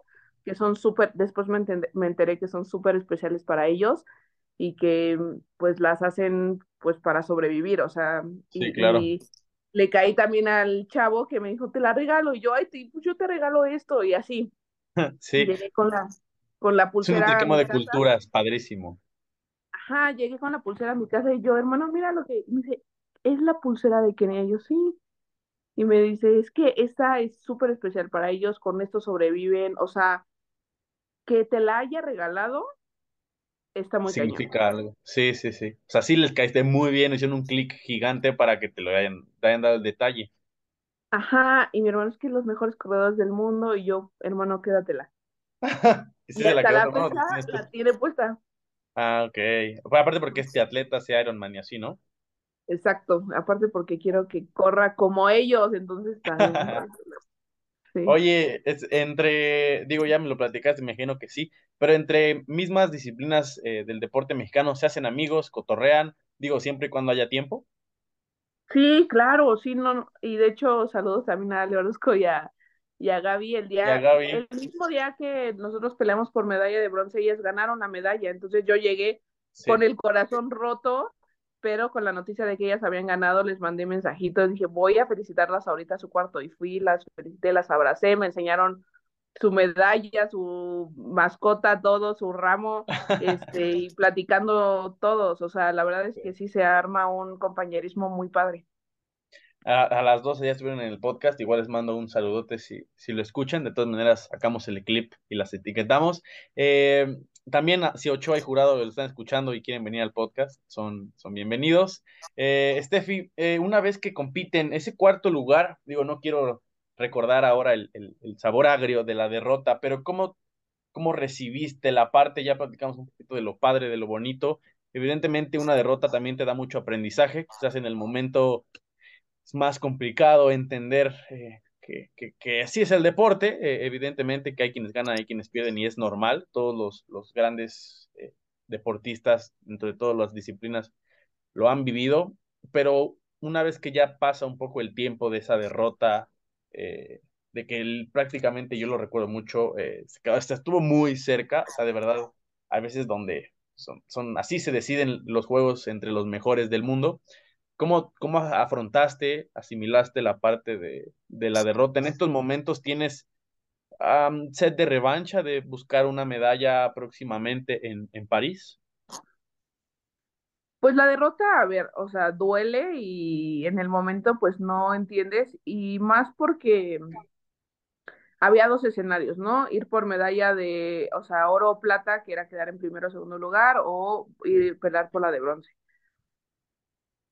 que son súper, después me, me enteré que son súper especiales para ellos y que pues las hacen pues para sobrevivir, o sea, Sí, y, claro. y le caí también al chavo que me dijo, te la regalo, y yo, ay, te- pues yo te regalo esto, y así, Sí, llegué con la, con la es un pulsera intercambio mi de casa, culturas, padrísimo. ajá, llegué con la pulsera a mi casa y yo, hermano, mira lo que, me dice, es la pulsera de Kenia, y yo, sí, y me dice, es que esta es súper especial para ellos, con esto sobreviven, o sea, que te la haya regalado, está muy cañón. Significa algo. Sí, sí, sí. O sea, sí les caíste muy bien, hicieron un clic gigante para que te lo hayan, te hayan dado el detalle. Ajá, y mi hermano es que los mejores corredores del mundo, y yo, hermano, quédatela. Y sí Y se la quedó la tú. la tiene puesta. Ah, ok. Bueno, aparte porque este atleta sea Ironman y así, ¿no? Exacto, aparte porque quiero que corra como ellos, entonces también. sí. Oye, es entre, digo, ya me lo platicaste, me imagino que sí, pero entre mismas disciplinas eh, del deporte mexicano, ¿se hacen amigos, cotorrean? Digo, siempre y cuando haya tiempo. Sí, claro, sí, no, y de hecho, saludos también a Ale Orozco y a, y a Gaby. El día, Gaby, el mismo día que nosotros peleamos por medalla de bronce, ellas ganaron la medalla. Entonces yo llegué sí. con el corazón roto, pero con la noticia de que ellas habían ganado, les mandé mensajitos, dije, voy a felicitarlas ahorita a su cuarto. Y fui, las felicité, las abracé, me enseñaron su medalla, su mascota, todo, su ramo, este, y platicando todos. O sea, la verdad es que sí se arma un compañerismo muy padre. A, a las 12 ya estuvieron en el podcast, igual les mando un saludote si, si lo escuchan, de todas maneras sacamos el clip y las etiquetamos. Eh, también si Ochoa y Jurado lo están escuchando y quieren venir al podcast, son, son bienvenidos. Eh, Steffi, eh, una vez que compiten, ese cuarto lugar, digo, no quiero recordar ahora el, el, el sabor agrio de la derrota, pero ¿cómo, ¿cómo recibiste la parte? Ya platicamos un poquito de lo padre, de lo bonito. Evidentemente una derrota también te da mucho aprendizaje, quizás en el momento es más complicado entender eh, que, que, así es el deporte, eh, evidentemente que hay quienes ganan, hay quienes pierden y es normal, todos los, grandes eh, deportistas, dentro de todas las disciplinas, lo han vivido, pero una vez que ya pasa un poco el tiempo de esa derrota, eh, de que prácticamente yo lo recuerdo mucho, eh, estuvo muy cerca, o sea, de verdad, hay veces donde son así se deciden los juegos entre los mejores del mundo, ¿Cómo, ¿Cómo afrontaste, asimilaste la parte de, de la derrota? En estos momentos tienes um, set de revancha de buscar una medalla próximamente en, en París. Pues la derrota, a ver, o sea, duele y en el momento pues no entiendes y más porque había dos escenarios, ¿no? Ir por medalla de, o sea, oro o plata, que era quedar en primero o segundo lugar, o ir pelear por la de bronce.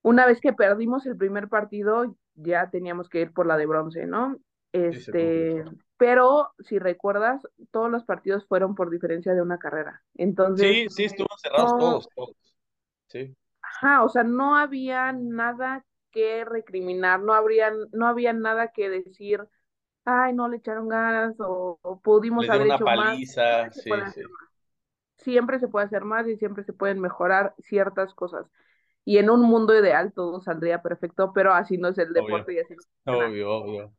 Una vez que perdimos el primer partido, ya teníamos que ir por la de bronce, ¿no? Este, pero si recuerdas, todos los partidos fueron por diferencia de una carrera. Entonces, sí, sí, estuvo cerrados no, todos, todos. Sí. Ajá, o sea, no había nada que recriminar, no habría, no había nada que decir, ay, no le echaron ganas o, o pudimos haber una hecho paliza, más. Sí, sí. más. Siempre se puede hacer más y siempre se pueden mejorar ciertas cosas. Y en un mundo ideal todo saldría perfecto, pero así no es el deporte obvio. y así no Obvio, obvio.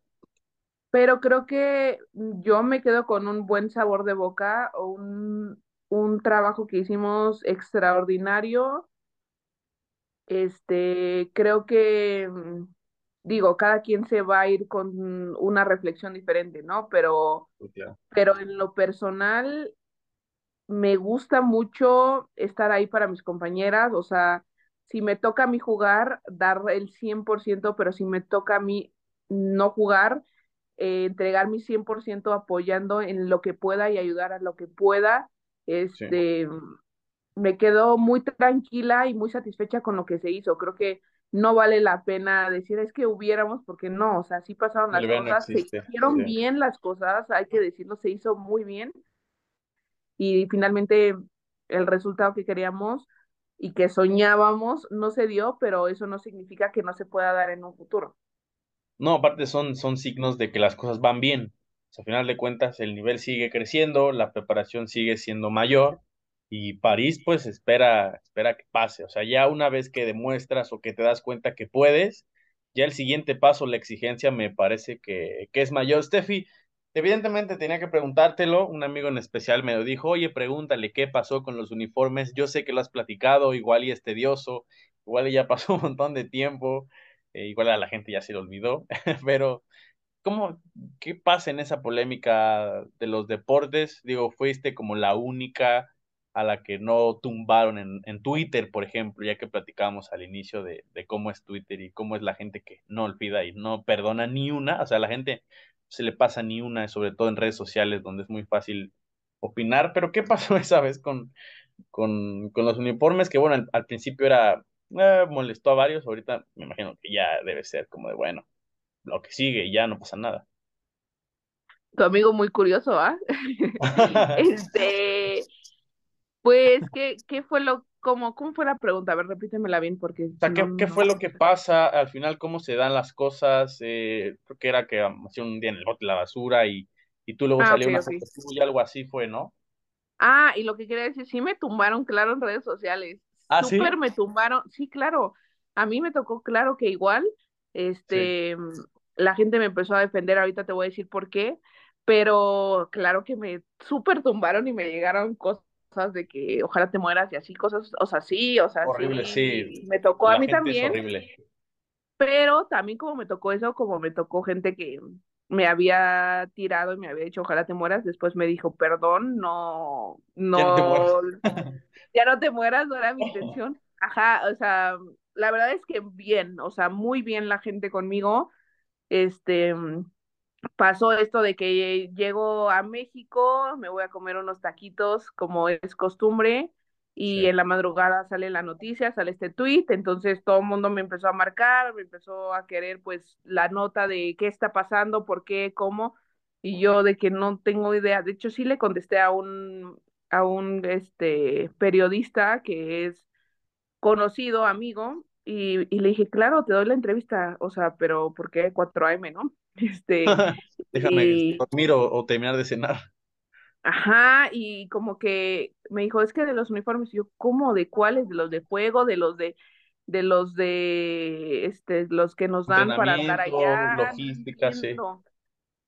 Pero creo que yo me quedo con un buen sabor de boca o un, un trabajo que hicimos extraordinario. Este, creo que, digo, cada quien se va a ir con una reflexión diferente, ¿no? Pero, yeah. pero en lo personal, me gusta mucho estar ahí para mis compañeras, o sea, si me toca a mí jugar, dar el 100%, pero si me toca a mí no jugar, eh, entregar mi 100% apoyando en lo que pueda y ayudar a lo que pueda. Este, me quedo muy tranquila y muy satisfecha con lo que se hizo. Creo que no vale la pena decir es que hubiéramos, porque no, o sea, sí pasaron las cosas, se hicieron bien las cosas, hay que decirlo, se hizo muy bien. Y finalmente el resultado que queríamos y que soñábamos no se dio, pero eso no significa que no se pueda dar en un futuro. No, aparte son, son signos de que las cosas van bien. O al final de cuentas, el nivel sigue creciendo, la preparación sigue siendo mayor y París pues espera, espera que pase. O sea, ya una vez que demuestras o que te das cuenta que puedes, ya el siguiente paso, la exigencia me parece que, que es mayor. Steffi, evidentemente tenía que preguntártelo, un amigo en especial me lo dijo, oye, pregúntale qué pasó con los uniformes, yo sé que lo has platicado, igual y es tedioso, igual ya pasó un montón de tiempo, eh, igual a la gente ya se lo olvidó, pero ¿cómo, qué pasa en esa polémica de los deportes? Digo, fuiste como la única a la que no tumbaron en, en Twitter, por ejemplo, ya que platicábamos al inicio de, de, cómo es Twitter y cómo es la gente que no olvida y no perdona ni una, o sea, la gente se le pasa ni una, sobre todo en redes sociales, donde es muy fácil opinar, pero ¿qué pasó esa vez con, con, con los uniformes? Que bueno, al, principio era, eh, molestó a varios, ahorita me imagino que ya debe ser como de, bueno, lo que sigue ya no pasa nada. Tu amigo muy curioso, ¿ah? este, pues, ¿qué, ¿qué fue lo, cómo, cómo fue la pregunta? A ver, repítemela bien porque... O sea, ¿qué, ¿qué fue lo que pasa al final? ¿Cómo se dan las cosas? Eh, creo que era que hacía un día en el bote la basura y, y tú luego ah, salió una foto y algo así fue, ¿no? Ah, y lo que quería decir, sí me tumbaron, claro, en redes sociales. Ah, Súper me tumbaron, sí, claro. A mí me tocó, claro que igual, este, la gente me empezó a defender, ahorita te voy a decir por qué, pero claro que me súper tumbaron y me llegaron cosas de que ojalá te mueras y así, cosas, o sea, sí, o sea, horrible, sí. Me tocó a mí también. Pero también como me tocó eso, como me tocó gente que me había tirado y me había dicho ojalá te mueras, después me dijo perdón, no, no, ya no te mueras, ya no, te mueras no era mi intención. Ajá, o sea, la verdad es que bien, o sea, muy bien la gente conmigo. Este, pasó esto de que llego a México, me voy a comer unos taquitos como es costumbre y en la madrugada sale la noticia, sale este tweet, entonces todo el mundo me empezó a marcar, me empezó a querer pues la nota de qué está pasando, por qué, cómo, y yo de que no tengo idea, de hecho sí le contesté a un a un este periodista que es conocido, amigo, y, y le dije, claro, te doy la entrevista, o sea, pero ¿por qué 4AM, no? Este, Déjame dormir o, terminar de cenar. Ajá, y como que me dijo, es que de los uniformes, yo, ¿cómo? ¿De cuáles? ¿De los de fuego? ¿De los de, de los de, este, los que nos dan para andar allá? Logística, sí.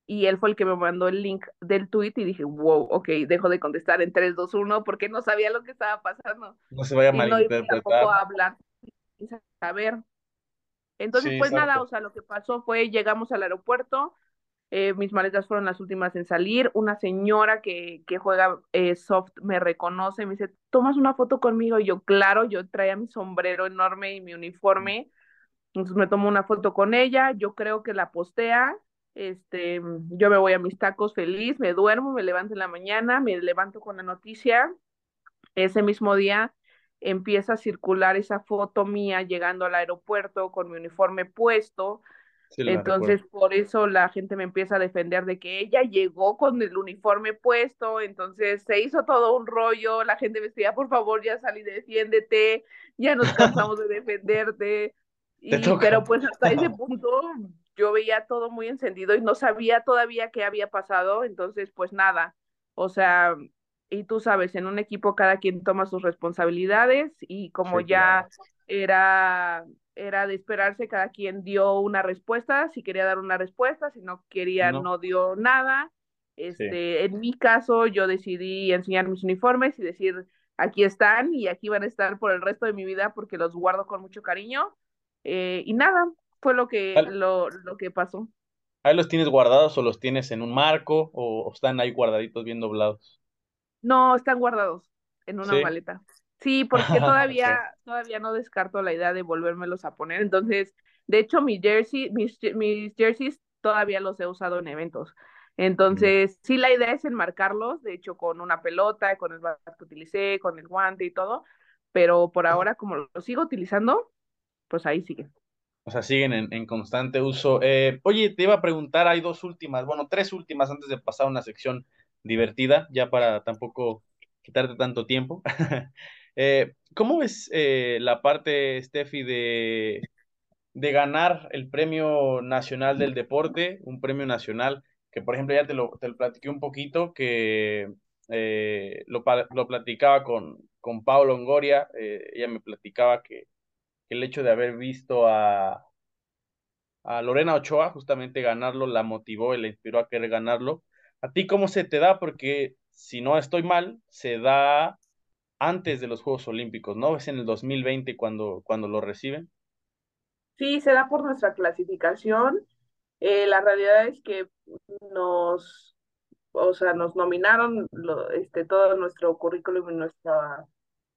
Y él fue el que me mandó el link del tweet y dije, wow, ok, dejo de contestar en 3, 2, 1 porque no sabía lo que estaba pasando. No se vaya a malinterpretar. No a hablar saber. Entonces, pues nada, o sea, lo que pasó fue, llegamos al aeropuerto, eh, mis maletas fueron las últimas en salir, una señora que, que juega eh, soft me reconoce, me dice, ¿tomas una foto conmigo? Y yo, claro, yo traía mi sombrero enorme y mi uniforme, entonces me tomo una foto con ella, yo creo que la postea, este, yo me voy a mis tacos feliz, me duermo, me levanto en la mañana, me levanto con la noticia, ese mismo día empieza a circular esa foto mía llegando al aeropuerto con mi uniforme puesto. entonces, por eso la gente me empieza a defender de que ella llegó con el uniforme puesto, entonces se hizo todo un rollo, la gente me decía, por favor, ya salí, defiéndete, ya nos cansamos de defenderte. Y, pero pues hasta ese punto yo veía todo muy encendido y no sabía todavía qué había pasado, entonces pues nada, o sea, y tú sabes, en un equipo cada quien toma sus responsabilidades y como ya era, era de esperarse, cada quien dio una respuesta, si quería dar una respuesta, si no quería no, dio nada. Este, En mi caso, yo decidí enseñar mis uniformes y decir, aquí están y aquí van a estar por el resto de mi vida porque los guardo con mucho cariño. Eh, y nada, fue lo que, lo, lo que pasó. ¿Ahí los tienes guardados o los tienes en un marco o están ahí guardaditos bien doblados? No, están guardados en una maleta. Sí, porque todavía, todavía no descarto la idea de volvérmelos a poner. Entonces, de hecho, mi jersey, mis, mis jerseys todavía los he usado en eventos. Entonces, sí, la idea es enmarcarlos, de hecho, con una pelota, con el bat que utilicé, con el guante y todo, pero por ahora, como lo sigo utilizando, pues ahí siguen. O sea, siguen en, constante uso. Eh, oye, te iba a preguntar, hay dos últimas, bueno, tres últimas antes de pasar a una sección divertida, ya para tampoco quitarte tanto tiempo. Eh, ¿Cómo ves eh, la parte, Steffi, de, de ganar el Premio Nacional del Deporte, un premio nacional que, por ejemplo, ya te lo, te lo platiqué un poquito, que lo, lo, platicaba con, con Pablo Longoria, ella me platicaba que el hecho de haber visto a, a Lorena Ochoa justamente ganarlo, la motivó y la inspiró a querer ganarlo. ¿A ti cómo se te da? Porque si no estoy mal, se da antes de los Juegos Olímpicos, ¿no? Es en el 2020 cuando, cuando lo reciben. Sí, se da por nuestra clasificación. Eh, la realidad es que nos, o sea, nos nominaron este, todo nuestro currículum y nuestra,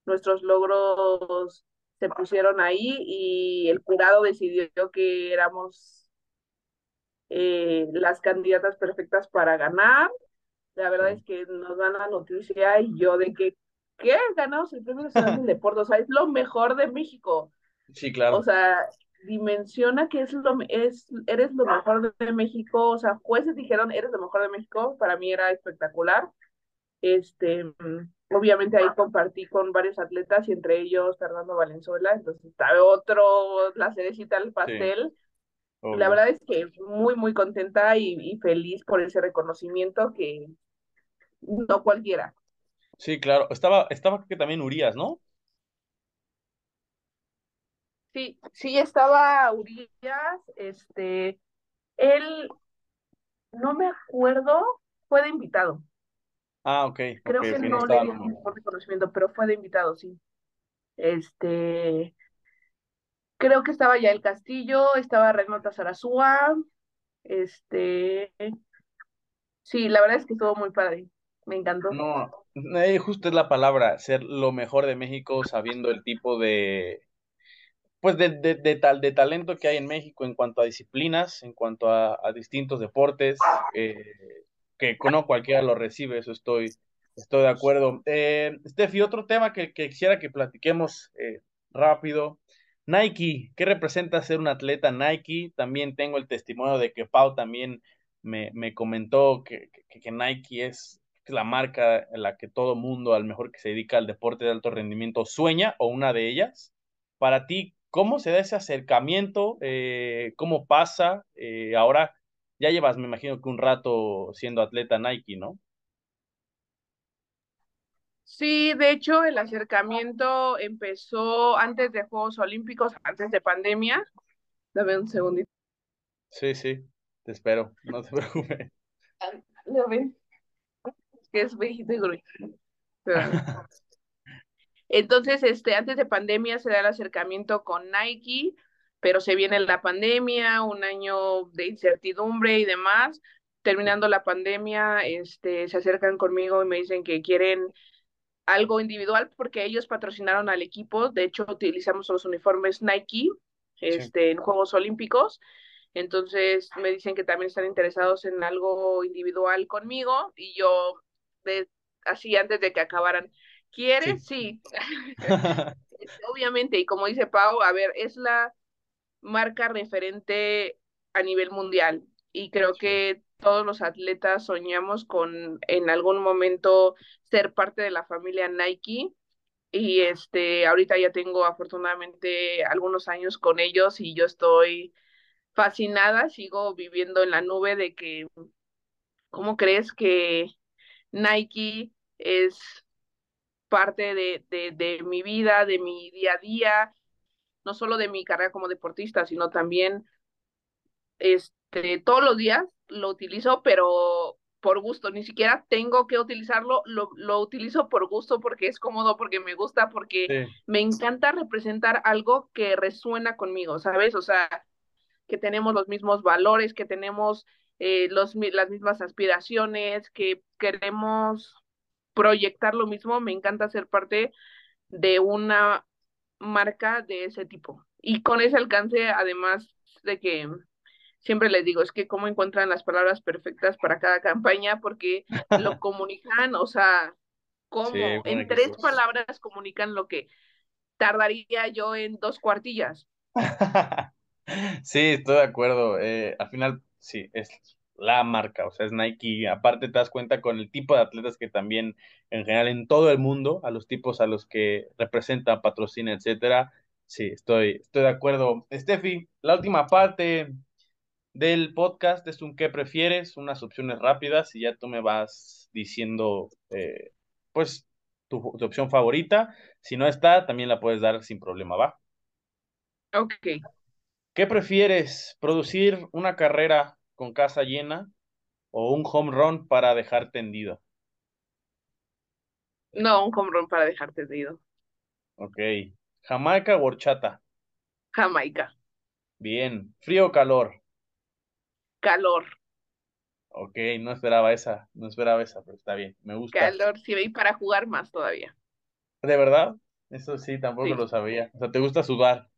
nuestros logros se pusieron ahí y el jurado decidió que éramos eh, las candidatas perfectas para ganar. La verdad es que nos dan la noticia y yo de que, ¿qué? Ganamos el Premio Nacional del Deporte, o sea, es lo mejor de México. Sí, claro. O sea, dimensiona que es lo, es, eres lo mejor de México, o sea, jueces dijeron, eres lo mejor de México, para mí era espectacular. Este, obviamente ahí compartí con varios atletas y entre ellos Fernando Valenzuela, entonces está otro, la cerecita del pastel. La verdad es que muy, muy contenta y, feliz por ese reconocimiento que no cualquiera. Sí, claro. Estaba, estaba que también Urias, ¿no? Sí, sí estaba Urias, este, él, no me acuerdo, fue de invitado. Ah, ok. Creo que no, le dio mejor reconocimiento, pero fue de invitado, sí. Este, creo que estaba ya el Castillo, estaba Renata Zarazúa, este, sí, la verdad es que estuvo muy padre, me encantó. No, justo es la palabra, ser lo mejor de México sabiendo el tipo de, pues de, de, tal, de talento que hay en México en cuanto a disciplinas, en cuanto a, distintos deportes, eh, que no cualquiera lo recibe, eso estoy, estoy de acuerdo. Eh, Steffi, otro tema que, quisiera que platiquemos eh, rápido. Nike, ¿qué representa ser un atleta Nike? También tengo el testimonio de que Pau también me, comentó que, que, Nike es la marca en la que todo mundo, al mejor que se dedica al deporte de alto rendimiento, sueña o una de ellas. Para ti, ¿cómo se da ese acercamiento? Eh, ¿Cómo pasa? Eh, ahora ya llevas, me imagino que un rato siendo atleta Nike, ¿no? Sí, de hecho, el acercamiento empezó antes de Juegos Olímpicos, antes de pandemia. Dame un segundito. Sí, sí, te espero, no te preocupes. Lo. Es que es viejito y. Entonces, este, antes de pandemia se da el acercamiento con Nike pero se viene la pandemia, un año de incertidumbre y demás. Terminando la pandemia, este, se acercan conmigo y me dicen que quieren algo individual porque ellos patrocinaron al equipo. De hecho, utilizamos los uniformes Nike este, en Juegos Olímpicos. Entonces me dicen que también están interesados en algo individual conmigo y yo, así antes de que acabaran, ¿quieres? Sí. Obviamente, y como dice Pau, a ver, es la marca referente a nivel mundial y creo que todos los atletas soñamos con en algún momento ser parte de la familia Nike y este ahorita ya tengo afortunadamente algunos años con ellos y yo estoy fascinada, sigo viviendo en la nube de que ¿cómo crees que Nike es parte de, de, de mi vida, de mi día a día, no solo de mi carrera como deportista, sino también este, todos los días lo utilizo, pero por gusto, ni siquiera tengo que utilizarlo, lo, lo utilizo por gusto porque es cómodo, porque me gusta, porque me encanta representar algo que resuena conmigo, ¿sabes? O sea, que tenemos los mismos valores, que tenemos eh, los, las mismas aspiraciones, que queremos proyectar lo mismo, me encanta ser parte de una marca de ese tipo. Y con ese alcance, además de que siempre les digo, es que cómo encuentran las palabras perfectas para cada campaña, porque lo comunican, o sea, cómo Sí, en tres palabras comunican lo que tardaría yo en dos cuartillas. Sí, estoy de acuerdo. Eh, al final, sí, es la marca, o sea, es Nike. Aparte, te das cuenta con el tipo de atletas que también, en general, en todo el mundo, a los tipos a los que representa, patrocina, etcétera. Sí, estoy, estoy de acuerdo. Steffi, la última parte del podcast es un qué prefieres, unas opciones rápidas y ya tú me vas diciendo, eh, pues, tu, tu opción favorita. Si no está, también la puedes dar sin problema, ¿va? Ok, ¿Qué prefieres? ¿Producir una carrera con casa llena o un home run para dejar tendido? no, un home run para dejarte de ido. Ok. Jamaica o horchata. Jamaica, Bien. ¿Frío o calor? Calor, Ok, no esperaba esa, no esperaba esa, pero está bien, me gusta. calor, sí, y para jugar más todavía. ¿De verdad? Eso sí, tampoco Sí. lo sabía. O sea, ¿te gusta sudar?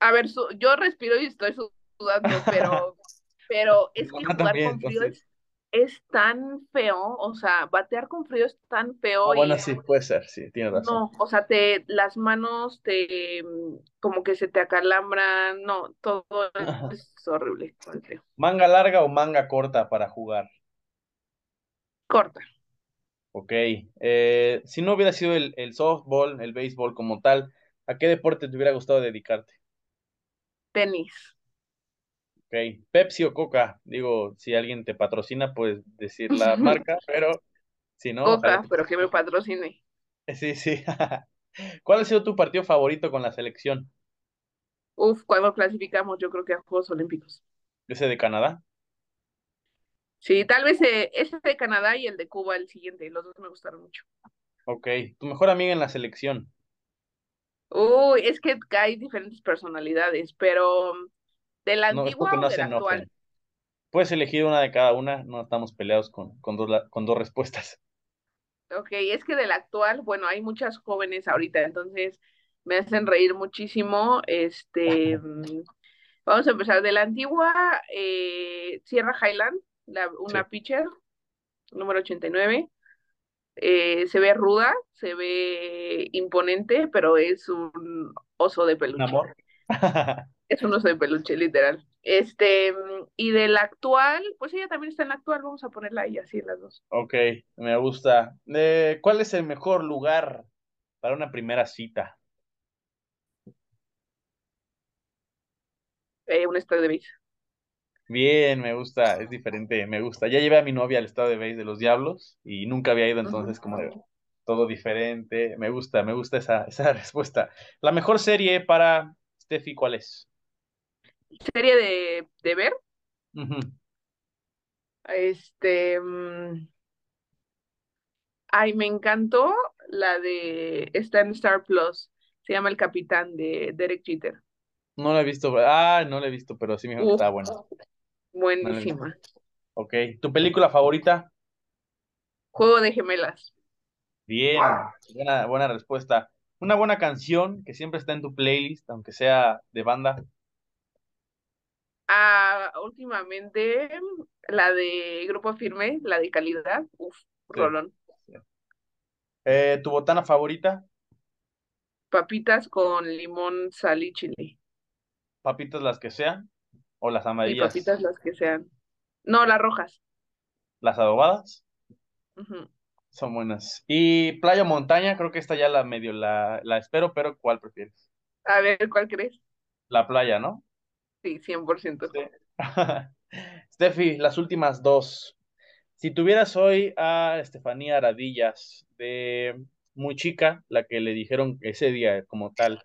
A ver, su- yo respiro y estoy sudando, pero, pero es que jugar también, con frío entonces. es, es tan feo, o sea, batear con frío es tan feo Ah, y bueno, sí, puede ser, sí, tienes razón. no, o sea, te, las manos te, mm, como que se te acalambran, no, todo Ajá. es horrible, con el frío. ¿Manga larga o manga corta para jugar? Corta, Ok. Eh, si no hubiera sido el, el softball, el béisbol como tal, ¿a qué deporte te hubiera gustado dedicarte? tenis, Ok. ¿Pepsi o Coca? Digo, si alguien te patrocina, puedes decir la marca, pero si no, ojalá Coca, pero que me patrocine. Sí, sí. ¿Cuál ha sido tu partido favorito con la selección? Uf, cuando clasificamos, yo creo que a Juegos Olímpicos. ¿Ese de Canadá? Sí, tal vez eh, ese de Canadá y el de Cuba, el siguiente, los dos me gustaron mucho. Ok. ¿Tu mejor amiga en la selección? Uy, es que hay diferentes personalidades, pero ¿de la No, antigua o de la actual? Puedes elegir una de cada una, no estamos peleados con, con dos, con dos respuestas. Ok, es que de la actual, bueno, hay muchas jóvenes ahorita, entonces me hacen reír muchísimo. Este, vamos a empezar de la antigua, eh, Sierra Highland, la, una Sí. pitcher, número 89. Eh, se ve ruda, se ve imponente, pero es un oso de ¿Un peluche. amor? Es un oso de peluche, literal. Este, y de la actual, pues ella también está en la actual, vamos a ponerla ahí así las dos. Ok, me gusta. Eh, ¿cuál es el mejor lugar para una primera cita? Eh, un estadio de base. Bien, me gusta, es diferente, me gusta. Ya llevé a mi novia al estado de base de los Diablos y nunca había ido, entonces como de todo diferente. Me gusta, me gusta esa, esa respuesta. La mejor serie para Steffi, ¿cuál es? Serie de, de ver, este, mm, ay, me encantó la de, está en Star Plus, se llama El Capitán de Derek Jeter. No la he visto, ah, no la he visto, pero sí me dijeron que está buena. No buenísima. Ok, ¿tu película favorita? Juego de gemelas. Bien, buena, buena respuesta. Una buena canción que siempre está en tu playlist, aunque sea de banda. Ah, últimamente, la de Grupo Firme, la de calidad, uf, Sí. rolón. Eh, ¿tu botana favorita? Papitas con limón, sal y chile. Papitas las que sean, o las Y amarillas, papitas las que sean. No, las rojas. las adobadas, son buenas. Y playa o montaña, creo que esta ya la medio la, la espero, pero ¿cuál prefieres? A ver, ¿cuál crees? La playa, ¿no? Sí, 100%. Sí. Steffi, las últimas dos. Si tuvieras hoy a Estefanía Aradillas, de muy chica, la que le dijeron ese día como tal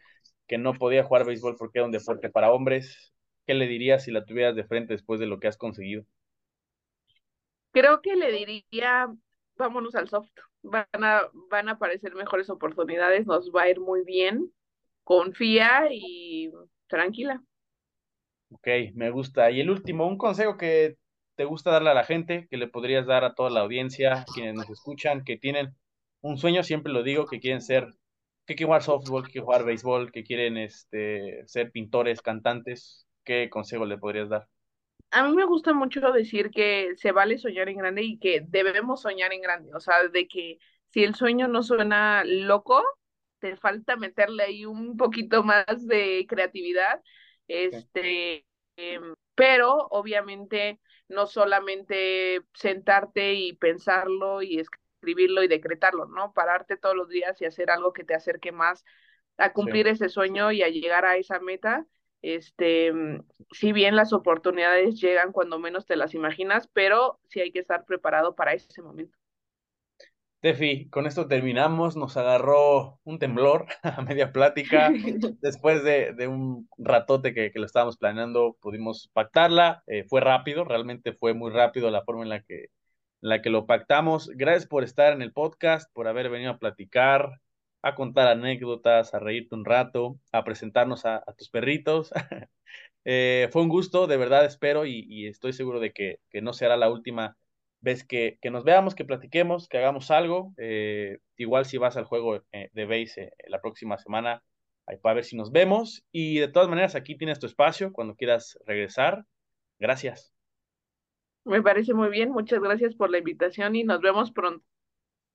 que no podía jugar béisbol porque era un deporte para hombres, ¿qué le dirías si la tuvieras de frente después de lo que has conseguido? Creo que le diría, vámonos al soft. Van a, van a aparecer mejores oportunidades, nos va a ir muy bien. Confía y tranquila. Ok, me gusta. Y el último, un consejo que te gusta darle a la gente, que le podrías dar a toda la audiencia, quienes nos escuchan, que tienen un sueño, siempre lo digo, que quieren ser, que quieren jugar softball, que quieren jugar béisbol, que quieren este, ser pintores, cantantes. ¿qué consejo le podrías dar? A mí me gusta mucho decir que se vale soñar en grande y que debemos soñar en grande, o sea, de que si el sueño no suena loco, te falta meterle ahí un poquito más de creatividad, este, em, pero obviamente no solamente sentarte y pensarlo y escribirlo y decretarlo, ¿no? Pararte todos los días y hacer algo que te acerque más a cumplir ese sueño y a llegar a esa meta. Este, si bien las oportunidades llegan cuando menos te las imaginas, pero sí hay que estar preparado para ese momento. Tefi, con esto terminamos. Nos agarró un temblor a media plática. Después de, de un ratote que, que, lo estábamos planeando, pudimos pactarla. Eh, fue rápido, realmente fue muy rápido la forma en la, que, en la que lo pactamos. Gracias por estar en el podcast, por haber venido a platicar, a contar anécdotas, a reírte un rato, a presentarnos a, a tus perritos. eh, fue un gusto, de verdad espero y, y estoy seguro de que, que, no será la última vez que, que, nos veamos, que platiquemos, que hagamos algo. Eh, igual si vas al juego eh, de base eh, la próxima semana, ahí para ver si nos vemos. Y de todas maneras, aquí tienes tu espacio cuando quieras regresar. Gracias. Me parece muy bien, muchas gracias por la invitación y nos vemos pronto.